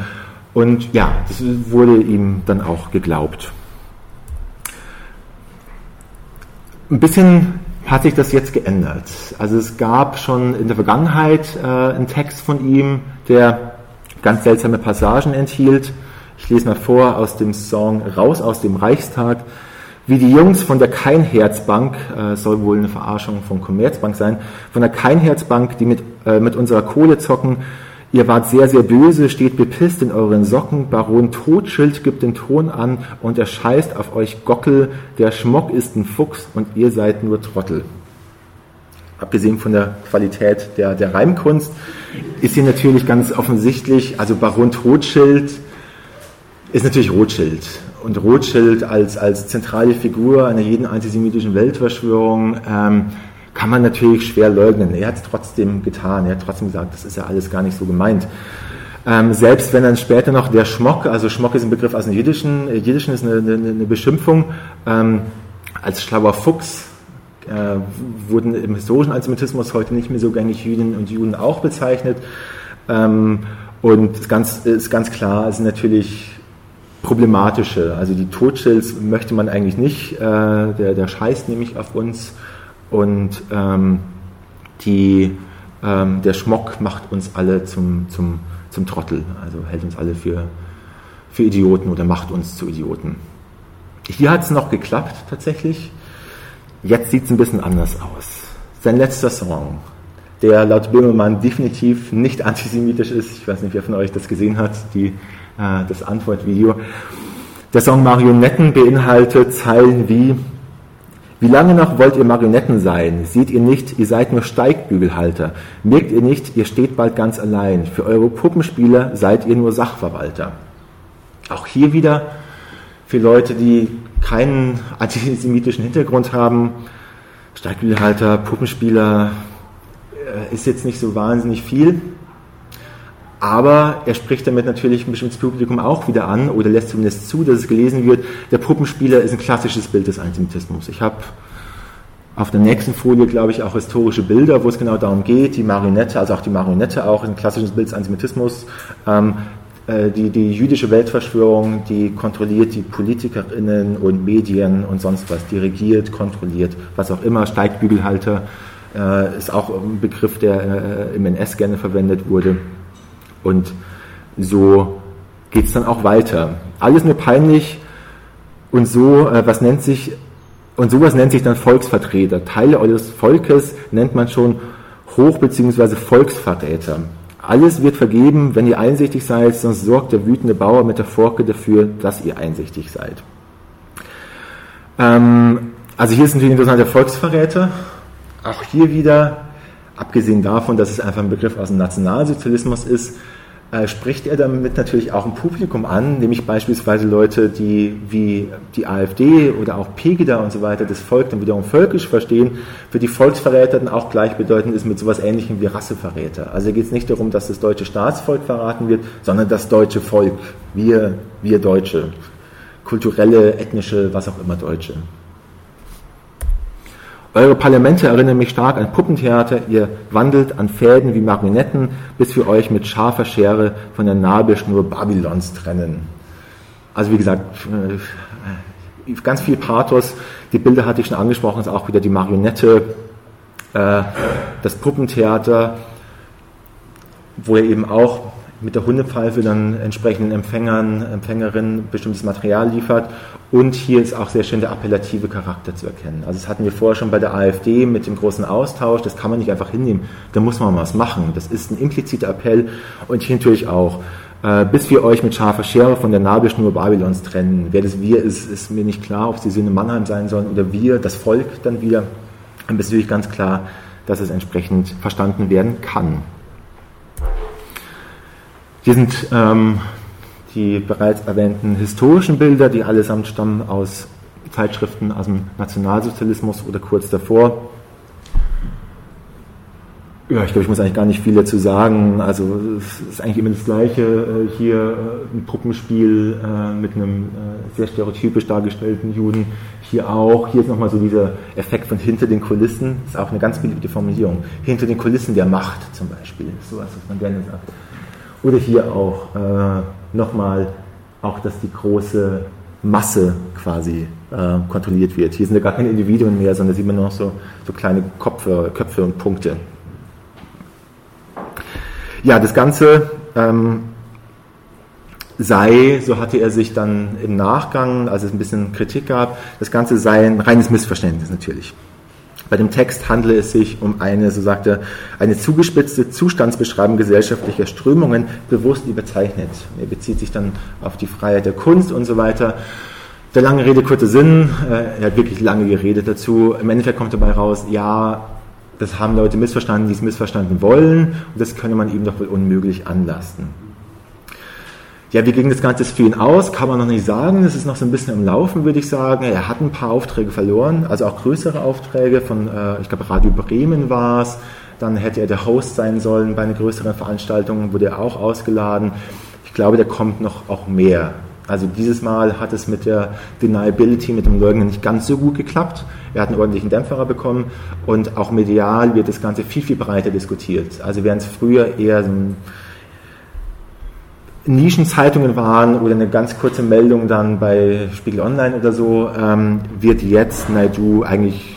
und ja, das wurde ihm dann auch geglaubt. Ein bisschen hat sich das jetzt geändert. Also es gab schon in der Vergangenheit äh, einen Text von ihm, der ganz seltsame Passagen enthielt. Ich lese mal vor aus dem Song Raus aus dem Reichstag. Wie die Jungs von der Keinherzbank, äh, soll wohl eine Verarschung von Commerzbank sein, von der Keinherzbank, die mit, äh, mit unserer Kohle zocken. Ihr wart sehr, sehr böse, steht bepisst in euren Socken. Baron Totschild gibt den Ton an und er scheißt auf euch Gockel. Der Schmock ist ein Fuchs und ihr seid nur Trottel. abgesehen von der Qualität der, der Reimkunst, ist hier natürlich ganz offensichtlich, also Baron Rothschild ist natürlich Rothschild. Und Rothschild als, als zentrale Figur einer jeden antisemitischen Weltverschwörung ähm, kann man natürlich schwer leugnen. Er hat es trotzdem getan. Er hat trotzdem gesagt, das ist ja alles gar nicht so gemeint. Ähm, selbst wenn dann später noch der Schmock, also Schmock ist ein Begriff aus dem Jiddischen, Jiddischen ist eine, eine, eine Beschimpfung, ähm, als schlauer Fuchs äh, wurden im historischen Antisemitismus heute nicht mehr so gängig Jüdinnen und Juden auch bezeichnet. Ähm, und es ganz, ist ganz klar, es sind natürlich problematische. Also die Totschilds möchte man eigentlich nicht, äh, der, der scheißt nämlich auf uns und ähm, die, ähm, der Schmock macht uns alle zum, zum, zum Trottel, also hält uns alle für, für Idioten oder macht uns zu Idioten. Hier hat es noch geklappt tatsächlich. Jetzt sieht es ein bisschen anders aus. Sein letzter Song, der laut Böhmermann definitiv nicht antisemitisch ist. Ich weiß nicht, wer von euch das gesehen hat, die, äh, das Antwortvideo. Der Song Marionetten beinhaltet Zeilen wie Wie lange noch wollt ihr Marionetten sein? Seht ihr nicht, ihr seid nur Steigbügelhalter. Merkt ihr nicht, ihr steht bald ganz allein. Für eure Puppenspieler seid ihr nur Sachverwalter. Auch hier wieder für Leute, die keinen antisemitischen Hintergrund haben. Steigbügelhalter, Puppenspieler äh, ist jetzt nicht so wahnsinnig viel. Aber er spricht damit natürlich ein bestimmtes Publikum auch wieder an oder lässt zumindest zu, dass es gelesen wird. Der Puppenspieler ist ein klassisches Bild des Antisemitismus. Ich habe auf der nächsten Folie, glaube ich, auch historische Bilder, wo es genau darum geht. Die Marionette, also auch die Marionette auch, ein klassisches Bild des Antisemitismus. Ähm, äh, die, die jüdische Weltverschwörung, die kontrolliert die PolitikerInnen und Medien und sonst was, dirigiert, kontrolliert, was auch immer. Steigbügelhalter äh, ist auch ein Begriff, der äh, im NS gerne verwendet wurde. Und so geht es dann auch weiter. Alles nur peinlich und so, äh, was nennt sich, und sowas nennt sich dann Volksvertreter. Teile eures Volkes nennt man schon Hoch- bzw. Volksverräter. Alles wird vergeben, wenn ihr einsichtig seid, sonst sorgt der wütende Bauer mit der Forke dafür, dass ihr einsichtig seid. Ähm, also hier ist natürlich interessant der Volksverräter. Auch hier wieder, abgesehen davon, dass es einfach ein Begriff aus dem Nationalsozialismus ist, äh, spricht er damit natürlich auch ein Publikum an, nämlich beispielsweise Leute, die wie die AfD oder auch Pegida und so weiter das Volk dann wiederum völkisch verstehen, für die Volksverräter dann auch gleichbedeutend ist mit sowas ähnlichem wie Rasseverräter. Also geht es nicht darum, dass das deutsche Staatsvolk verraten wird, sondern das deutsche Volk, wir, wir Deutsche, kulturelle, ethnische, was auch immer Deutsche. Eure Parlamente erinnern mich stark an Puppentheater, ihr wandelt an Fäden wie Marionetten, bis wir euch mit scharfer Schere von der Nabelschnur Babylons trennen. Also wie gesagt, äh, ganz viel Pathos. Die Bilder hatte ich schon angesprochen, ist auch wieder die Marionette, äh, das Puppentheater, wo er eben auch mit der Hundepfeife dann entsprechenden Empfängern, Empfängerinnen bestimmtes Material liefert. Und hier ist auch sehr schön der appellative Charakter zu erkennen. Also das hatten wir vorher schon bei der AfD mit dem großen Austausch. Das kann man nicht einfach hinnehmen. Da muss man was machen. Das ist ein impliziter Appell. Und hier natürlich auch. Äh, bis wir euch mit scharfer Schere von der Nabelschnur Babylons trennen. Wer das wir ist, ist mir nicht klar, ob es die Söhne Mannheim sein sollen oder wir, das Volk dann. Und es ist natürlich ganz klar, dass es entsprechend verstanden werden kann. Hier sind ähm, die bereits erwähnten historischen Bilder, die allesamt stammen aus Zeitschriften aus dem Nationalsozialismus oder kurz davor. Ja, ich glaube, ich muss eigentlich gar nicht viel dazu sagen. Also es ist eigentlich immer das Gleiche. Äh, hier äh, ein Puppenspiel äh, mit einem sehr stereotypisch dargestellten Juden. Hier auch. Hier ist nochmal so dieser Effekt von hinter den Kulissen. Ist auch eine ganz beliebte Formulierung. Hinter den Kulissen der Macht zum Beispiel. So was, was man gerne sagt. Oder hier auch äh, nochmal, auch dass die große Masse quasi äh, kontrolliert wird. Hier sind ja gar keine Individuen mehr, sondern sieht man nur noch so, so kleine Köpfe, Köpfe und Punkte. Ja, das Ganze ähm, sei, so hatte er sich dann im Nachgang, als es ein bisschen Kritik gab, das Ganze sei ein reines Missverständnis natürlich. Bei dem Text handle es sich um eine, so sagt er, eine zugespitzte Zustandsbeschreibung gesellschaftlicher Strömungen, bewusst überzeichnet. Er bezieht sich dann auf die Freiheit der Kunst und so weiter. Der lange Rede, kurze Sinn, äh, er hat wirklich lange geredet dazu. Im Endeffekt kommt dabei raus, ja, das haben Leute missverstanden, die es missverstanden wollen und das könne man ihm doch wohl unmöglich anlasten. Ja, wie ging das Ganze für ihn aus? Kann man noch nicht sagen. Das ist noch so ein bisschen im Laufen, würde ich sagen. Er hat ein paar Aufträge verloren, also auch größere Aufträge von, äh, ich glaube, Radio Bremen war es. Dann hätte er der Host sein sollen bei einer größeren Veranstaltung, wurde er auch ausgeladen. Ich glaube, da kommt noch auch mehr. Also dieses Mal hat es mit der Deniability, mit dem Leugnen nicht ganz so gut geklappt. Er hat einen ordentlichen Dämpferer bekommen und auch medial wird das Ganze viel, viel breiter diskutiert. Also während es früher eher so ein Nischenzeitungen waren oder eine ganz kurze Meldung dann bei Spiegel Online oder so, ähm, wird jetzt Naidu eigentlich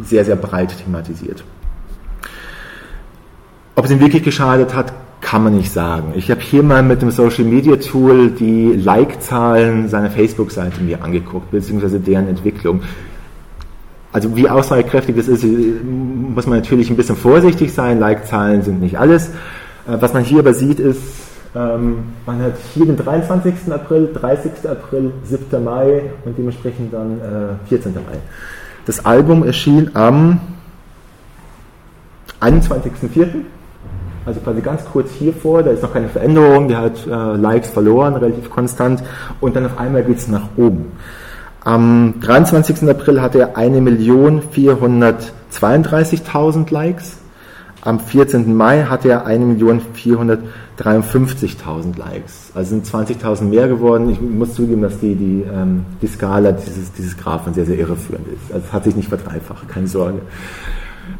sehr, sehr breit thematisiert. Ob es ihm wirklich geschadet hat, kann man nicht sagen. Ich habe hier mal mit dem Social Media Tool die Like-Zahlen seiner Facebook-Seite mir angeguckt, beziehungsweise deren Entwicklung. Also wie aussagekräftig das ist, muss man natürlich ein bisschen vorsichtig sein. Like-Zahlen sind nicht alles. Äh, was man hier aber sieht, ist, ähm, man hat hier den 23. April, 30. April, 7. Mai und dementsprechend dann äh, 14. Mai. Das Album erschien am 21.04. Also quasi ganz kurz hier vor, da ist noch keine Veränderung, der hat äh, Likes verloren, relativ konstant und dann auf einmal geht es nach oben. Am 23. April hatte er 1.432.000 Likes. Am 14. Mai hatte er 1.453.000 Likes. Also sind 20.000 mehr geworden. Ich muss zugeben, dass die, die, ähm, die Skala dieses, dieses Graphen sehr, sehr irreführend ist. Also es hat sich nicht verdreifacht, keine Sorge.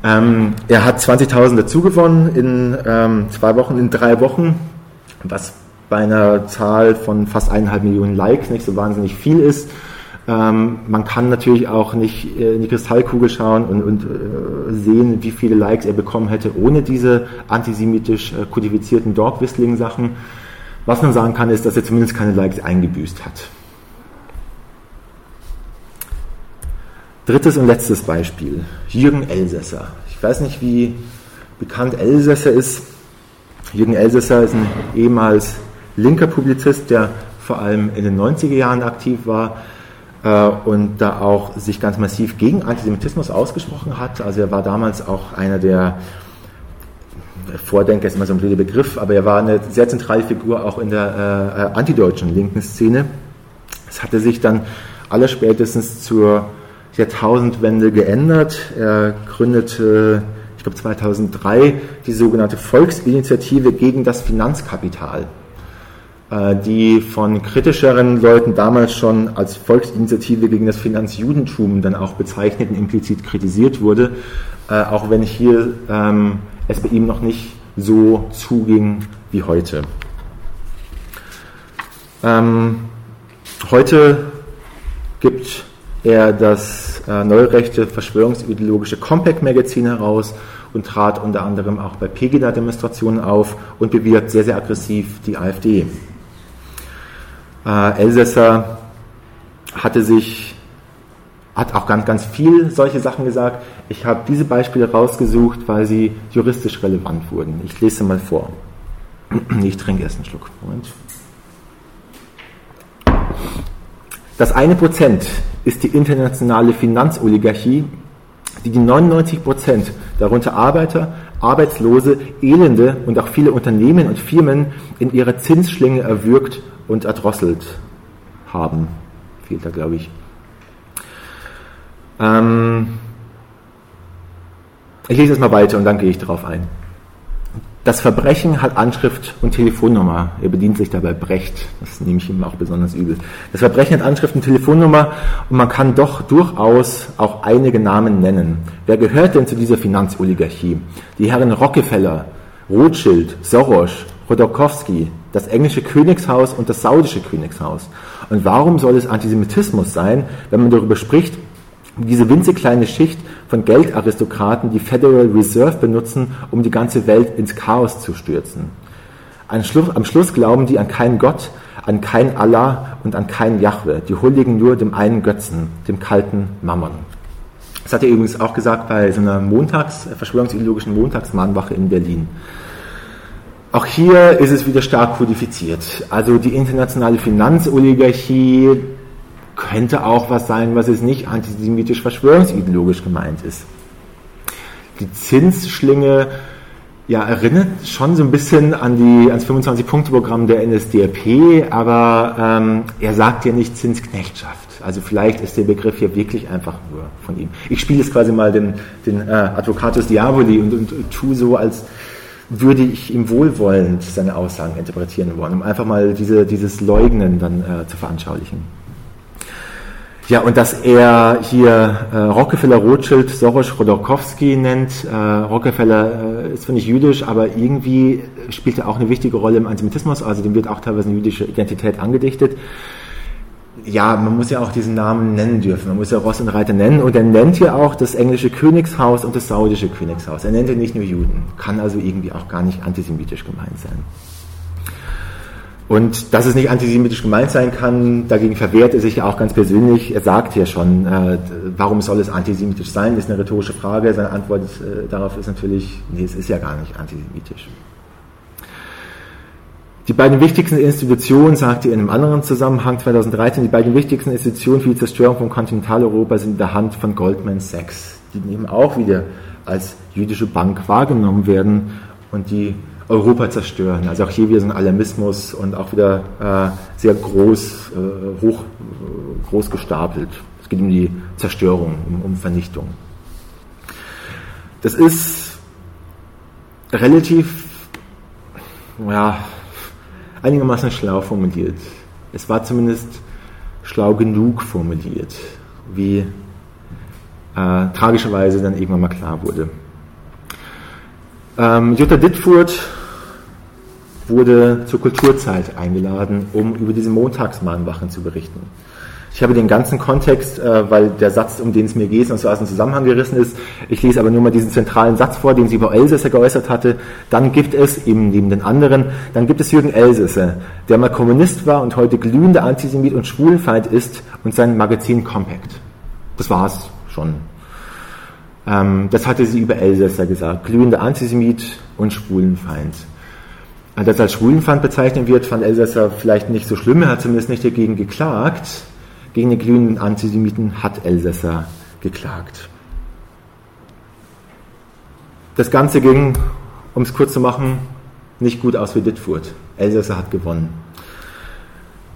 Ähm, er hat 20.000 dazu gewonnen in ähm, zwei Wochen, in drei Wochen, was bei einer Zahl von fast eineinhalb Millionen Likes nicht so wahnsinnig viel ist. Ähm, man kann natürlich auch nicht äh, in die Kristallkugel schauen und, und äh, sehen, wie viele Likes er bekommen hätte ohne diese antisemitisch äh, kodifizierten Dog-Whistling-Sachen. Was man sagen kann, ist, dass er zumindest keine Likes eingebüßt hat. Drittes und letztes Beispiel. Jürgen Elsässer. Ich weiß nicht, wie bekannt Elsässer ist. Jürgen Elsässer ist ein ehemals linker Publizist, der vor allem in den 90er Jahren aktiv war und da auch sich ganz massiv gegen Antisemitismus ausgesprochen hat. Also er war damals auch einer der Vordenker ist immer so ein blöder Begriff, aber er war eine sehr zentrale Figur auch in der äh, äh antideutschen linken Szene. Es hatte sich dann allerspätestens zur Jahrtausendwende geändert. Er gründete, ich glaube 2003, die sogenannte Volksinitiative gegen das Finanzkapital, äh, die von kritischeren Leuten damals schon als Volksinitiative gegen das Finanzjudentum dann auch bezeichnet und implizit kritisiert wurde, äh, auch wenn hier ähm, es bei ihm noch nicht so zuging wie heute. Ähm, heute gibt er das äh, neurechte verschwörungsideologische Compact Magazin heraus und trat unter anderem auch bei Pegida-Demonstrationen auf und bewirbt sehr, sehr aggressiv die AfD. Äh, Elsässer hatte sich, hat auch ganz, ganz viel solche Sachen gesagt. Ich habe diese Beispiele rausgesucht, weil sie juristisch relevant wurden. Ich lese mal vor. Ich trinke erst einen Schluck. Moment. Das eine Prozent ist die internationale Finanzoligarchie, die die 99 Prozent, darunter Arbeiter, Arbeitslose, Elende und auch viele Unternehmen und Firmen in ihrer Zinsschlinge erwürgt und erdrosselt haben. Fehlt da, glaube ich. Ähm ich lese es mal weiter und dann gehe ich darauf ein. Das Verbrechen hat Anschrift und Telefonnummer. Er bedient sich dabei Brecht. Das nehme ich ihm auch besonders übel. Das Verbrechen hat Anschrift und Telefonnummer und man kann doch durchaus auch einige Namen nennen. Wer gehört denn zu dieser Finanzoligarchie? Die Herren Rockefeller, Rothschild, Soros, Rodokowski, das englische Königshaus und das saudische Königshaus. Und warum soll es Antisemitismus sein, wenn man darüber spricht, diese winzig kleine Schicht von Geldaristokraten die Federal Reserve benutzen, um die ganze Welt ins Chaos zu stürzen. Am Schluss, am Schluss glauben die an keinen Gott, an kein Allah und an keinen Jahwe. Die huldigen nur dem einen Götzen, dem kalten Mammon. Das hat er übrigens auch gesagt bei so einer Montags-, verschwörungsideologischen Montagsmahnwache in Berlin. Auch hier ist es wieder stark kodifiziert. Also die internationale Finanzoligarchie, könnte auch was sein, was es nicht antisemitisch verschwörungsideologisch gemeint ist. die Zinsschlinge ja, erinnert schon so ein bisschen an die, ans 25-Punkte-Programm der NSDAP, aber ähm, er sagt ja nicht Zinsknechtschaft. Also vielleicht ist der Begriff ja wirklich einfach nur von ihm. Ich spiele jetzt quasi mal den, den äh, Advocatus Diaboli und, und, und tue so, als würde ich ihm wohlwollend seine Aussagen interpretieren wollen, um einfach mal diese, dieses Leugnen dann äh, zu veranschaulichen. Ja, und dass er hier äh, Rockefeller, Rothschild, Soros, Rodorkowski nennt. Äh, Rockefeller äh, ist zwar nicht jüdisch, aber irgendwie spielt er auch eine wichtige Rolle im Antisemitismus, also dem wird auch teilweise eine jüdische Identität angedichtet. Ja, man muss ja auch diesen Namen nennen dürfen. Man muss ja Ross und Reiter nennen. Und er nennt hier auch das englische Königshaus und das saudische Königshaus. Er nennt ja nicht nur Juden. Kann also irgendwie auch gar nicht antisemitisch gemeint sein. Und dass es nicht antisemitisch gemeint sein kann, dagegen verwehrt er sich ja auch ganz persönlich. Er sagt ja schon, äh, warum soll es antisemitisch sein, ist eine rhetorische Frage. Seine Antwort äh, darauf ist natürlich, nee, es ist ja gar nicht antisemitisch. Die beiden wichtigsten Institutionen, sagte er in einem anderen Zusammenhang 2013, die beiden wichtigsten Institutionen für die Zerstörung von Kontinentaleuropa sind in der Hand von Goldman Sachs, die eben auch wieder als jüdische Bank wahrgenommen werden und die Europa zerstören. Also auch hier wieder so ein Alarmismus und auch wieder äh, sehr groß, äh, hoch, äh, groß gestapelt. Es geht um die Zerstörung, um, um Vernichtung. Das ist relativ, ja, einigermaßen schlau formuliert. Es war zumindest schlau genug formuliert, wie äh, tragischerweise dann irgendwann mal klar wurde. Ähm, Jutta Dittfurt wurde zur Kulturzeit eingeladen, um über diese Montagsmahnwachen zu berichten. Ich habe den ganzen Kontext, äh, weil der Satz, um den es mir geht, und so aus dem Zusammenhang gerissen ist. Ich lese aber nur mal diesen zentralen Satz vor, den sie über Elsässer geäußert hatte. Dann gibt es, eben neben den anderen, dann gibt es Jürgen Elsässer, der mal Kommunist war und heute glühender Antisemit und Schwulenfeind ist und sein Magazin Compact. Das war's schon. Ähm, das hatte sie über Elsässer gesagt. Glühender Antisemit und Schwulenfeind. Das als Schwulenfeind bezeichnen wird, fand Elsässer vielleicht nicht so schlimm. Er hat zumindest nicht dagegen geklagt. Gegen den glühenden Antisemiten hat Elsässer geklagt. Das Ganze ging, um es kurz zu machen, nicht gut aus für Dittfurt. Elsässer hat gewonnen.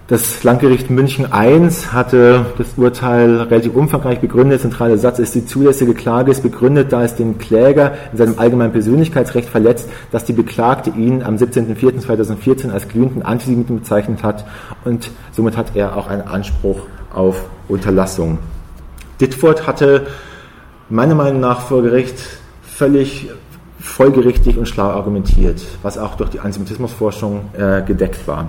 Das Landgericht München I hatte das Urteil relativ umfangreich begründet. Der zentrale Satz ist, die zulässige Klage ist begründet, da es den Kläger in seinem allgemeinen Persönlichkeitsrecht verletzt, dass die Beklagte ihn am 17.04.2014 als glühenden Antisemiten bezeichnet hat und somit hat er auch einen Anspruch auf Unterlassung. Dittfurt hatte meiner Meinung nach vor Gericht völlig folgerichtig und schlau argumentiert, was auch durch die Antisemitismusforschung äh, gedeckt war.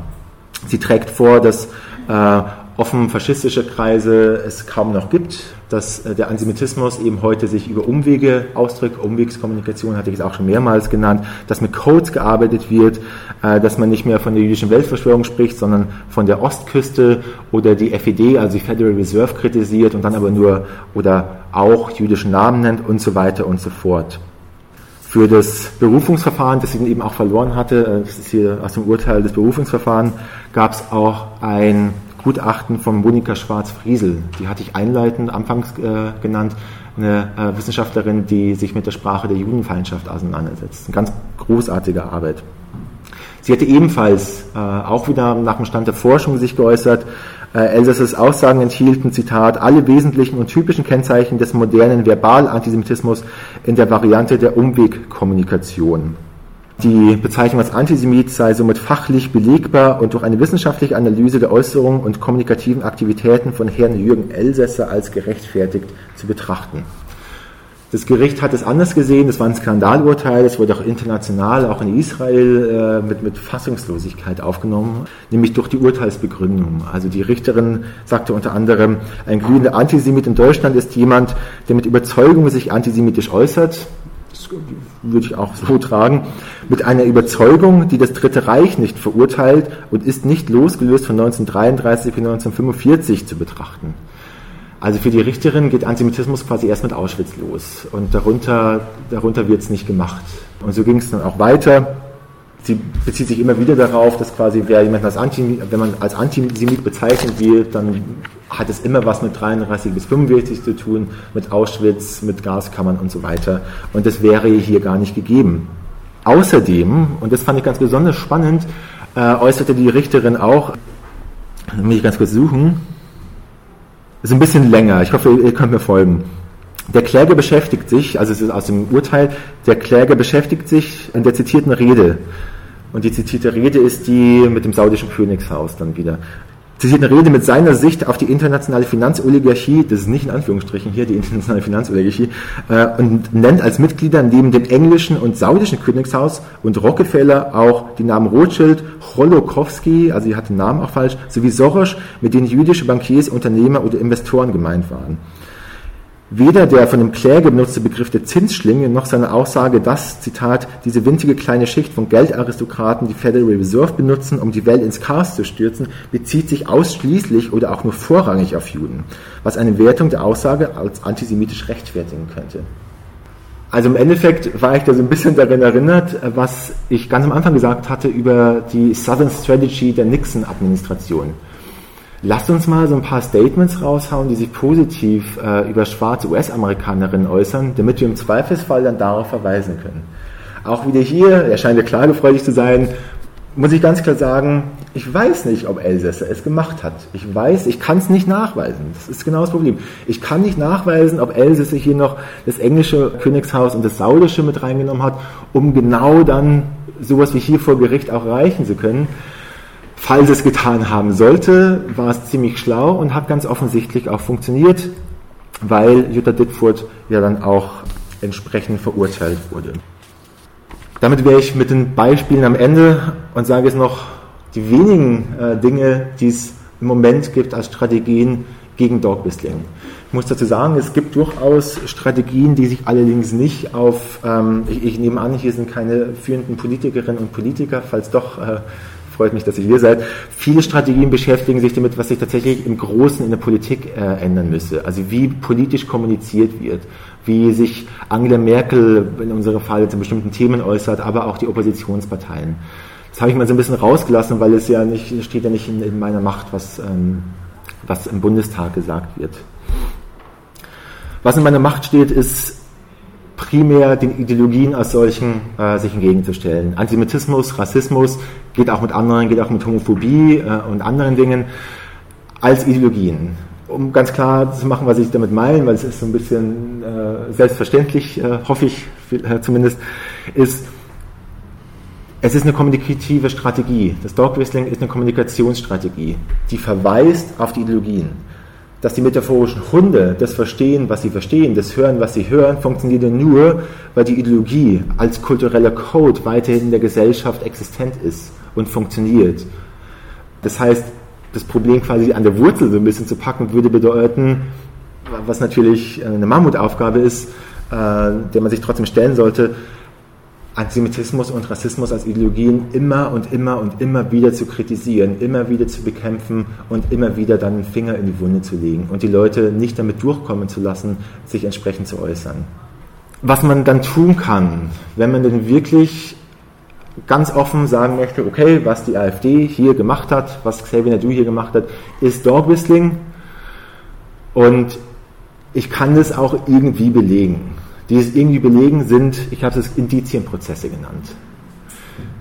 Sie trägt vor, dass äh, offen faschistische Kreise es kaum noch gibt, dass äh, der Antisemitismus eben heute sich über Umwege ausdrückt, Umwegskommunikation hatte ich es auch schon mehrmals genannt, dass mit Codes gearbeitet wird, äh, dass man nicht mehr von der jüdischen Weltverschwörung spricht, sondern von der Ostküste oder die FED, also die Federal Reserve kritisiert und dann aber nur oder auch jüdischen Namen nennt und so weiter und so fort. Für das Berufungsverfahren, das dann eben auch verloren hatte, äh, das ist hier aus dem Urteil des Berufungsverfahrens, gab es auch ein Gutachten von Monika Schwarz-Friesel. Die hatte ich einleitend anfangs äh, genannt, eine äh, Wissenschaftlerin, die sich mit der Sprache der Judenfeindschaft auseinandersetzt. Eine ganz großartige Arbeit. Sie hatte ebenfalls äh, auch wieder nach dem Stand der Forschung sich geäußert, äh, Elsassers Aussagen enthielten, Zitat, alle wesentlichen und typischen Kennzeichen des modernen Verbal-Antisemitismus in der Variante der Umwegkommunikation. Die Bezeichnung als Antisemit sei somit fachlich belegbar und durch eine wissenschaftliche Analyse der Äußerungen und kommunikativen Aktivitäten von Herrn Jürgen Elsässer als gerechtfertigt zu betrachten. Das Gericht hat es anders gesehen, das war ein Skandalurteil, das wurde auch international, auch in Israel, äh, mit, mit Fassungslosigkeit aufgenommen, nämlich durch die Urteilsbegründung. Also die Richterin sagte unter anderem, ein glühender Antisemit in Deutschland ist jemand, der mit Überzeugung sich antisemitisch äußert, würde ich auch so tragen, mit einer Überzeugung, die das Dritte Reich nicht verurteilt und ist nicht losgelöst von 1933 bis 1945 zu betrachten. Also für die Richterin geht Antisemitismus quasi erst mit Auschwitz los und darunter, darunter wird es nicht gemacht. Und so ging es dann auch weiter. Sie bezieht sich immer wieder darauf, dass quasi wer jemanden als Anti, wenn man als Antisemit bezeichnet wird, dann hat es immer was mit 33 bis 45 zu tun, mit Auschwitz, mit Gaskammern und so weiter. Und das wäre hier gar nicht gegeben. Außerdem, und das fand ich ganz besonders spannend, äh, äußerte die Richterin auch, muss ich ganz kurz suchen, ist ein bisschen länger, ich hoffe, ihr könnt mir folgen. Der Kläger beschäftigt sich, also es ist aus dem Urteil, der Kläger beschäftigt sich in der zitierten Rede. Und die zitierte Rede ist die mit dem saudischen Königshaus dann wieder zitiert eine Rede mit seiner Sicht auf die internationale Finanzoligarchie, das ist nicht in Anführungsstrichen hier die internationale Finanzoligarchie, äh, und nennt als Mitglieder neben dem englischen und saudischen Königshaus und Rockefeller auch die Namen Rothschild, Holokowski, also die hat den Namen auch falsch, sowie Soros, mit denen jüdische Bankiers, Unternehmer oder Investoren gemeint waren. Weder der von dem Kläger benutzte Begriff der Zinsschlinge noch seine Aussage, dass, Zitat, diese winzige kleine Schicht von Geldaristokraten die Federal Reserve benutzen, um die Welt ins Chaos zu stürzen, bezieht sich ausschließlich oder auch nur vorrangig auf Juden, was eine Wertung der Aussage als antisemitisch rechtfertigen könnte. Also im Endeffekt war ich da so ein bisschen daran erinnert, was ich ganz am Anfang gesagt hatte über die Southern Strategy der Nixon-Administration. Lasst uns mal so ein paar Statements raushauen, die sich positiv äh, über schwarze US-Amerikanerinnen äußern, damit wir im Zweifelsfall dann darauf verweisen können. Auch wieder hier, er scheint ja klagefreudig zu sein, muss ich ganz klar sagen, ich weiß nicht, ob Elsässer es gemacht hat. Ich weiß, ich kann es nicht nachweisen. Das ist genau das Problem. Ich kann nicht nachweisen, ob Elsässer hier noch das englische Königshaus und das saudische mit reingenommen hat, um genau dann sowas wie hier vor Gericht auch erreichen zu können. Falls es getan haben sollte, war es ziemlich schlau und hat ganz offensichtlich auch funktioniert, weil Jutta Dittfurt ja dann auch entsprechend verurteilt wurde. Damit wäre ich mit den Beispielen am Ende und sage jetzt noch die wenigen äh, Dinge, die es im Moment gibt als Strategien gegen Dog. Ich muss dazu sagen, es gibt durchaus Strategien, die sich allerdings nicht auf, ähm, ich, ich, nehme an, hier sind keine führenden Politikerinnen und Politiker, falls doch, äh, freut mich, dass ihr hier seid. Viele Strategien beschäftigen sich damit, was sich tatsächlich im Großen in der Politik äh, ändern müsse. Also wie politisch kommuniziert wird, wie sich Angela Merkel in unserem Fall zu bestimmten Themen äußert, aber auch die Oppositionsparteien. Das habe ich mal so ein bisschen rausgelassen, weil es ja nicht, steht ja nicht in, in meiner Macht, was, ähm, was im Bundestag gesagt wird. Was in meiner Macht steht, ist primär den Ideologien als solchen äh, sich entgegenzustellen. Antisemitismus, Rassismus geht auch mit anderen, geht auch mit Homophobie äh, und anderen Dingen als Ideologien. Um ganz klar zu machen, was ich damit meine, weil es ist so ein bisschen äh, selbstverständlich, äh, hoffe ich äh, zumindest, ist, es ist eine kommunikative Strategie. Das Dog Whistling ist eine Kommunikationsstrategie, die verweist auf die Ideologien dass die metaphorischen Hunde das verstehen, was sie verstehen, das hören, was sie hören, funktioniert nur, weil die Ideologie als kultureller Code weiterhin in der Gesellschaft existent ist und funktioniert. Das heißt, das Problem quasi an der Wurzel so ein bisschen zu packen, würde bedeuten, was natürlich eine Mammutaufgabe ist, äh, der man sich trotzdem stellen sollte, Antisemitismus und Rassismus als Ideologien immer und immer und immer wieder zu kritisieren, immer wieder zu bekämpfen und immer wieder dann einen Finger in die Wunde zu legen und die Leute nicht damit durchkommen zu lassen, sich entsprechend zu äußern. Was man dann tun kann, wenn man denn wirklich ganz offen sagen möchte, okay, was die AfD hier gemacht hat, was Xavier Nadu hier gemacht hat, ist Dog Whistling und ich kann das auch irgendwie belegen die es irgendwie belegen, sind, ich habe es Indizienprozesse genannt.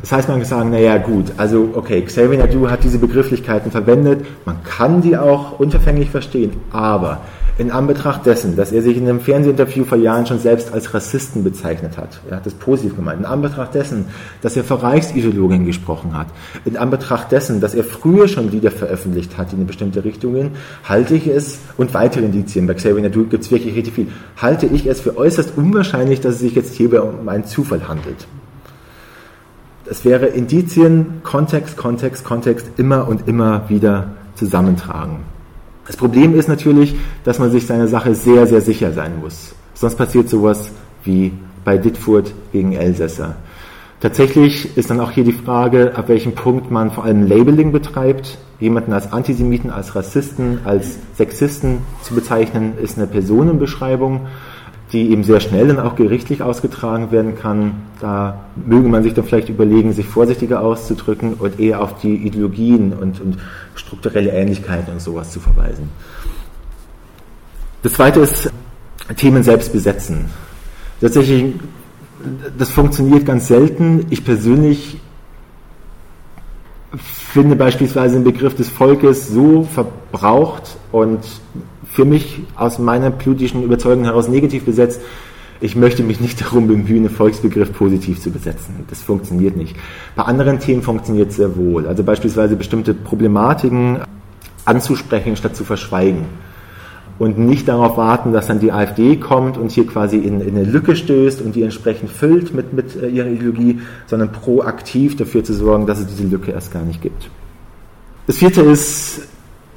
Das heißt, man kann sagen, naja gut, also okay, Xavier Nadu hat diese Begrifflichkeiten verwendet, man kann die auch unterfänglich verstehen, aber in Anbetracht dessen, dass er sich in einem Fernsehinterview vor Jahren schon selbst als Rassisten bezeichnet hat, er hat das positiv gemeint, in Anbetracht dessen, dass er vor Reichsideologien gesprochen hat, in Anbetracht dessen, dass er früher schon Lieder veröffentlicht hat in bestimmte Richtungen, halte ich es, und weitere Indizien, bei Xavier Nadu gibt es wirklich richtig viel, halte ich es für äußerst unwahrscheinlich, dass es sich jetzt hierbei um einen Zufall handelt. Es wäre Indizien, Kontext, Kontext, Kontext immer und immer wieder zusammentragen. Das Problem ist natürlich, dass man sich seiner Sache sehr, sehr sicher sein muss. Sonst passiert sowas wie bei Dittfurt gegen Elsässer. Tatsächlich ist dann auch hier die Frage, ab welchem Punkt man vor allem Labeling betreibt. Jemanden als Antisemiten, als Rassisten, als Sexisten zu bezeichnen, ist eine Personenbeschreibung. Die eben sehr schnell dann auch gerichtlich ausgetragen werden kann. Da möge man sich dann vielleicht überlegen, sich vorsichtiger auszudrücken und eher auf die Ideologien und, und strukturelle Ähnlichkeiten und sowas zu verweisen. Das zweite ist Themen selbst besetzen. Tatsächlich, das funktioniert ganz selten. Ich persönlich finde beispielsweise den Begriff des Volkes so verbraucht und für mich aus meiner politischen Überzeugung heraus negativ besetzt. Ich möchte mich nicht darum bemühen, einen Volksbegriff positiv zu besetzen. Das funktioniert nicht. Bei anderen Themen funktioniert es sehr wohl. Also beispielsweise bestimmte Problematiken anzusprechen, statt zu verschweigen und nicht darauf warten, dass dann die AfD kommt und hier quasi in, in eine Lücke stößt und die entsprechend füllt mit, mit äh, ihrer Ideologie, sondern proaktiv dafür zu sorgen, dass es diese Lücke erst gar nicht gibt. Das vierte ist,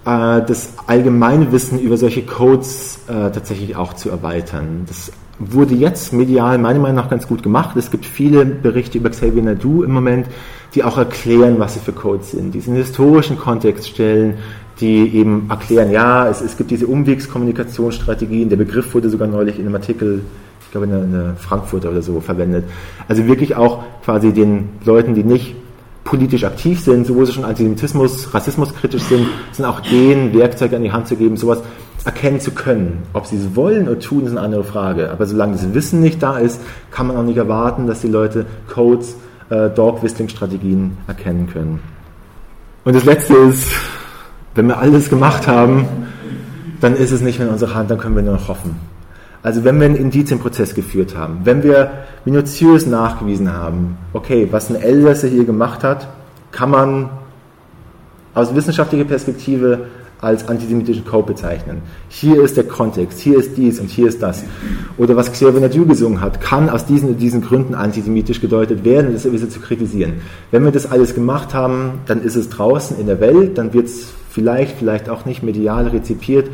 das allgemeine Wissen über solche Codes äh, tatsächlich auch zu erweitern. Das wurde jetzt medial meiner Meinung nach ganz gut gemacht. Es gibt viele Berichte über Xavier Nadu im Moment, die auch erklären, was sie für Codes sind, die es in historischen Kontext stellen, die eben erklären, ja, es, es gibt diese Umwegskommunikationsstrategien, der Begriff wurde sogar neulich in einem Artikel, ich glaube in einer Frankfurter oder so, verwendet. Also wirklich auch quasi den Leuten, die nicht politisch aktiv sind, sowohl sie schon Antisemitismus, Rassismus kritisch sind, sind auch denen Werkzeuge an die Hand zu geben, sowas erkennen zu können. Ob sie es wollen oder tun, ist eine andere Frage. Aber solange das Wissen nicht da ist, kann man auch nicht erwarten, dass die Leute Codes, äh, Dog-Whistling-Strategien erkennen können. Und das Letzte ist, wenn wir alles gemacht haben, dann ist es nicht mehr in unserer Hand, dann können wir nur noch hoffen. Also wenn wir einen Indizienprozess geführt haben, wenn wir minutiös nachgewiesen haben, okay, was ein Elsässer hier gemacht hat, kann man aus wissenschaftlicher Perspektive als antisemitischen Code bezeichnen. Hier ist der Kontext, hier ist dies und hier ist das. Oder was Xavier Nadu gesungen hat, kann aus diesen und diesen Gründen antisemitisch gedeutet werden, das ist zu kritisieren. Wenn wir das alles gemacht haben, dann ist es draußen in der Welt, dann wird es vielleicht, vielleicht auch nicht medial rezipiert.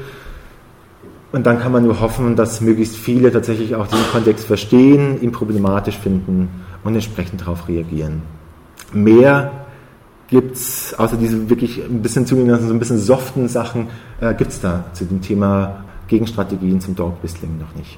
Und dann kann man nur hoffen, dass möglichst viele tatsächlich auch diesen Kontext verstehen, ihn problematisch finden und entsprechend darauf reagieren. Mehr gibt es, außer diese wirklich ein bisschen zugelassen, so ein bisschen soften Sachen, äh, gibt es da zu dem Thema Gegenstrategien zum Dog Whistling noch nicht.